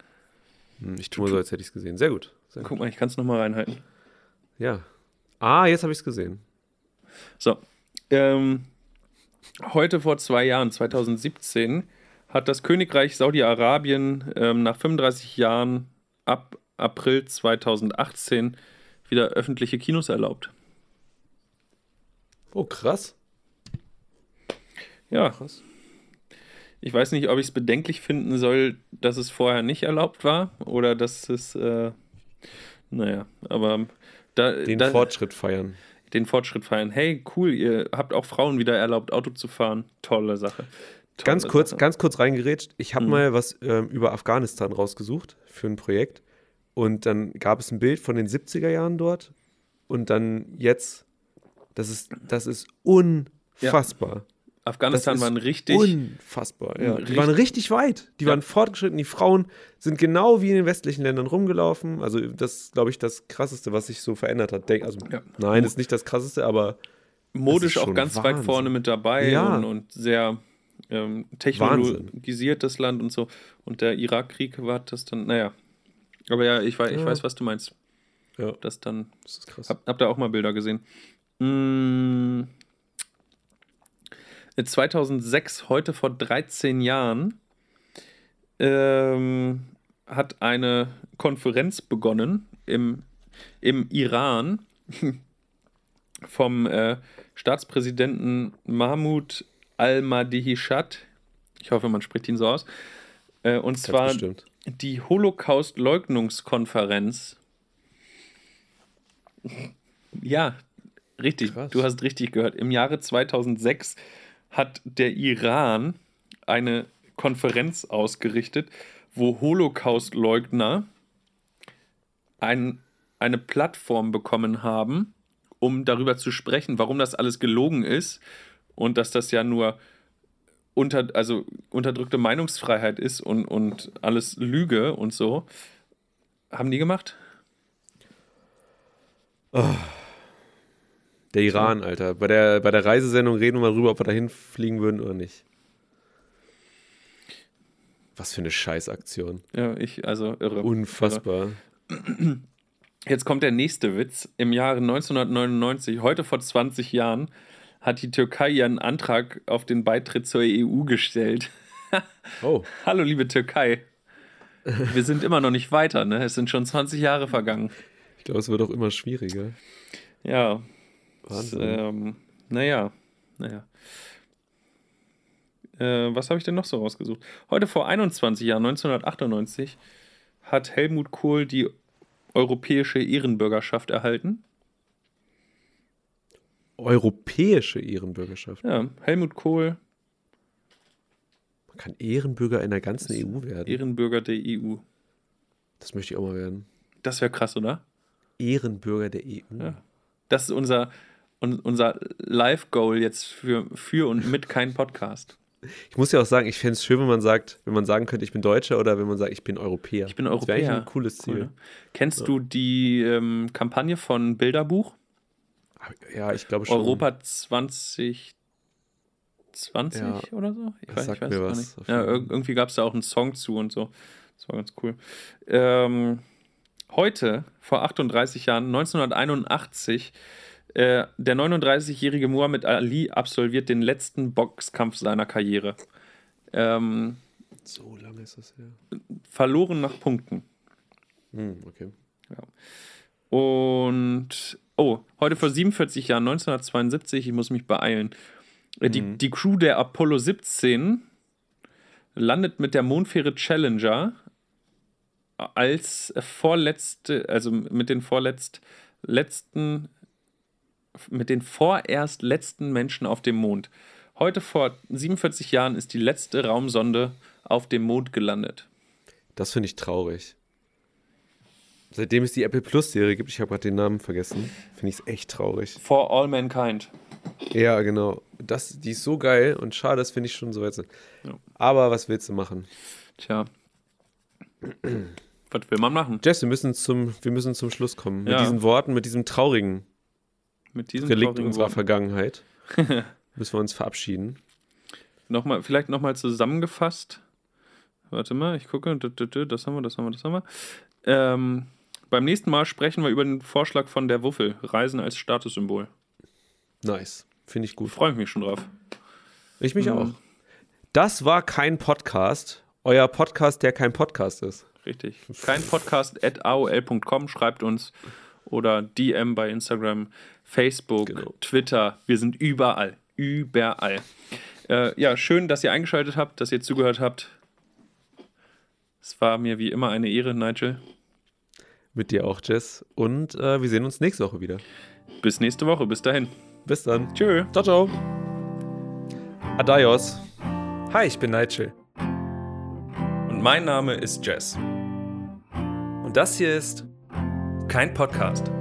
Hm, Ich tue mal so, als hätte ich es gesehen. Sehr gut. Sehr gut. Guck mal, ich kann es nochmal reinhalten. Ja. Ah, jetzt habe ich es gesehen. So. Ähm, heute vor zwei Jahren, 2017, hat das Königreich Saudi-Arabien ähm, nach 35 Jahren ab April 2018 wieder öffentliche Kinos erlaubt. Oh, krass. Ja, Krass. ich weiß nicht, ob ich es bedenklich finden soll, dass es vorher nicht erlaubt war oder dass es, äh, naja, aber da, Den da, Fortschritt feiern. den Fortschritt feiern. Hey, cool, ihr habt auch Frauen wieder erlaubt, Auto zu fahren. Tolle Sache. Ganz kurz, Sache. ganz kurz reingerätscht. Ich habe Mhm. mal was ähm, über Afghanistan rausgesucht für ein Projekt. Und dann gab es ein Bild von den 70er Jahren dort. Und dann jetzt, das ist, das ist unfassbar. Afghanistan das ist waren richtig. Unfassbar, ja. Die waren richtig weit. Die Ja. waren fortgeschritten. Die Frauen sind genau wie in den westlichen Ländern rumgelaufen. Also, das ist, glaube ich, das Krasseste, was sich so verändert hat. Also, Ja. nein, ist nicht das Krasseste, aber modisch auch ganz weit Wahnsinn. vorne mit dabei Ja. und, und sehr ähm, technologisiert das Land und so. Und der Irakkrieg war das dann, naja. Aber ja, ich, wei- ich Ja. weiß, was du meinst. ja, Das dann, das ist krass. hab, hab da auch mal Bilder gesehen. Mm, 2006, heute vor 13 Jahren, ähm, hat eine Konferenz begonnen im, im Iran vom äh, Staatspräsidenten Mahmoud al-Madihishad. Ich hoffe, man spricht ihn so aus. Äh, und Ganz zwar bestimmt. die Holocaust-Leugnungskonferenz. Ja, richtig. Krass. Du hast richtig gehört. Im Jahre 2006 hat der Iran eine Konferenz ausgerichtet, wo Holocaust-Leugner ein, eine Plattform bekommen haben, um darüber zu sprechen, warum das alles gelogen ist und dass das ja nur unter, also unterdrückte Meinungsfreiheit ist und, und alles Lüge und so. Haben die gemacht? Der Iran, Alter. Bei der, bei der Reisesendung reden wir mal drüber, ob wir dahin fliegen würden oder nicht. Was für eine Scheißaktion. Ja, ich, also irre. Unfassbar. Jetzt kommt der nächste Witz. Im Jahre 1999, heute vor 20 Jahren, hat die Türkei ihren Antrag auf den Beitritt zur EU gestellt. Oh, Hallo, liebe Türkei. Wir sind immer noch nicht weiter, ne? Es sind schon 20 Jahre vergangen. ich glaube, es wird auch immer schwieriger. Ja. Wahnsinn. Das, ähm, naja, naja. Äh, was habe ich denn noch so rausgesucht? Heute vor 21 Jahren, 1998, hat Helmut Kohl die europäische Ehrenbürgerschaft erhalten. Europäische Ehrenbürgerschaft. Ja, Helmut Kohl, Man kann Ehrenbürger in der ganzen EU werden. Ehrenbürger der EU. Das möchte ich auch mal werden. Das wäre krass, oder? Ehrenbürger der EU. Ja. Das ist unser, un, unser Live-Goal jetzt für, für und mit kein Podcast. Ich muss ja auch sagen, ich fände es schön, wenn man sagt, wenn man sagen könnte, ich bin Deutscher oder wenn man sagt, ich bin Europäer. Ich bin Das wäre Europäer. ein cooles Ziel. Cool, ne? Kennst du die ähm, Kampagne von Bilderbuch? Ja, ich glaube schon. Europa 2020 Ja, oder so? Ich weiß, ich weiß mir gar was, nicht. Ja, irgendwie gab es da auch einen Song zu und so. Das war ganz cool. Ähm, heute, vor 38 Jahren, 1981, äh, der 39-jährige Muhammad Ali absolviert den letzten Boxkampf seiner Karriere. Ähm, So lange ist das her. verloren nach Punkten. Hm, okay. Und, oh, heute vor 47 Jahren, 1972, ich muss mich beeilen. Äh, Die, die Crew der Apollo 17 landet mit der Mondfähre Challenger als vorletzte, also mit den vorletzt letzten, mit den vorerst letzten Menschen auf dem Mond. Heute vor 47 Jahren ist die letzte Raumsonde auf dem Mond gelandet. Das finde ich traurig. Seitdem es die Apple Plus Serie gibt, ich habe gerade den Namen vergessen, finde ich es echt traurig. For all mankind. Ja, genau. Das, die ist so geil und schade, das finde ich schon so weit. Ja. Aber was willst du machen? Tja. Was will man machen? Jess, wir müssen zum, wir müssen zum Schluss kommen. Mit Ja. diesen Worten, mit diesem traurigen Mit diesem Relikt unserer Worten. Vergangenheit müssen wir uns verabschieden. Nochmal, vielleicht nochmal zusammengefasst. Warte mal, ich gucke. Das haben wir, das haben wir, das haben wir. Ähm, beim nächsten Mal sprechen wir über den Vorschlag von der Wuffel. Reisen als Statussymbol. Nice. Finde ich gut. Freue ich mich schon drauf. Ich mich Mhm. auch. Das war kein Podcast. Euer Podcast, der kein Podcast ist. Richtig. Kein Podcast at aol.com, schreibt uns. Oder DM bei Instagram, Facebook, Genau. Twitter. Wir sind überall. Überall. Äh, ja, schön, dass ihr eingeschaltet habt, dass ihr zugehört habt. Es war mir wie immer eine Ehre, Nigel. Mit dir auch, Jess. Und äh, wir sehen uns nächste Woche wieder. Bis nächste Woche. Bis dahin. Bis dann. Tschö. Ciao, ciao. Adios. Hi, ich bin Nigel. Und mein Name ist Jess. Und das hier ist kein Podcast.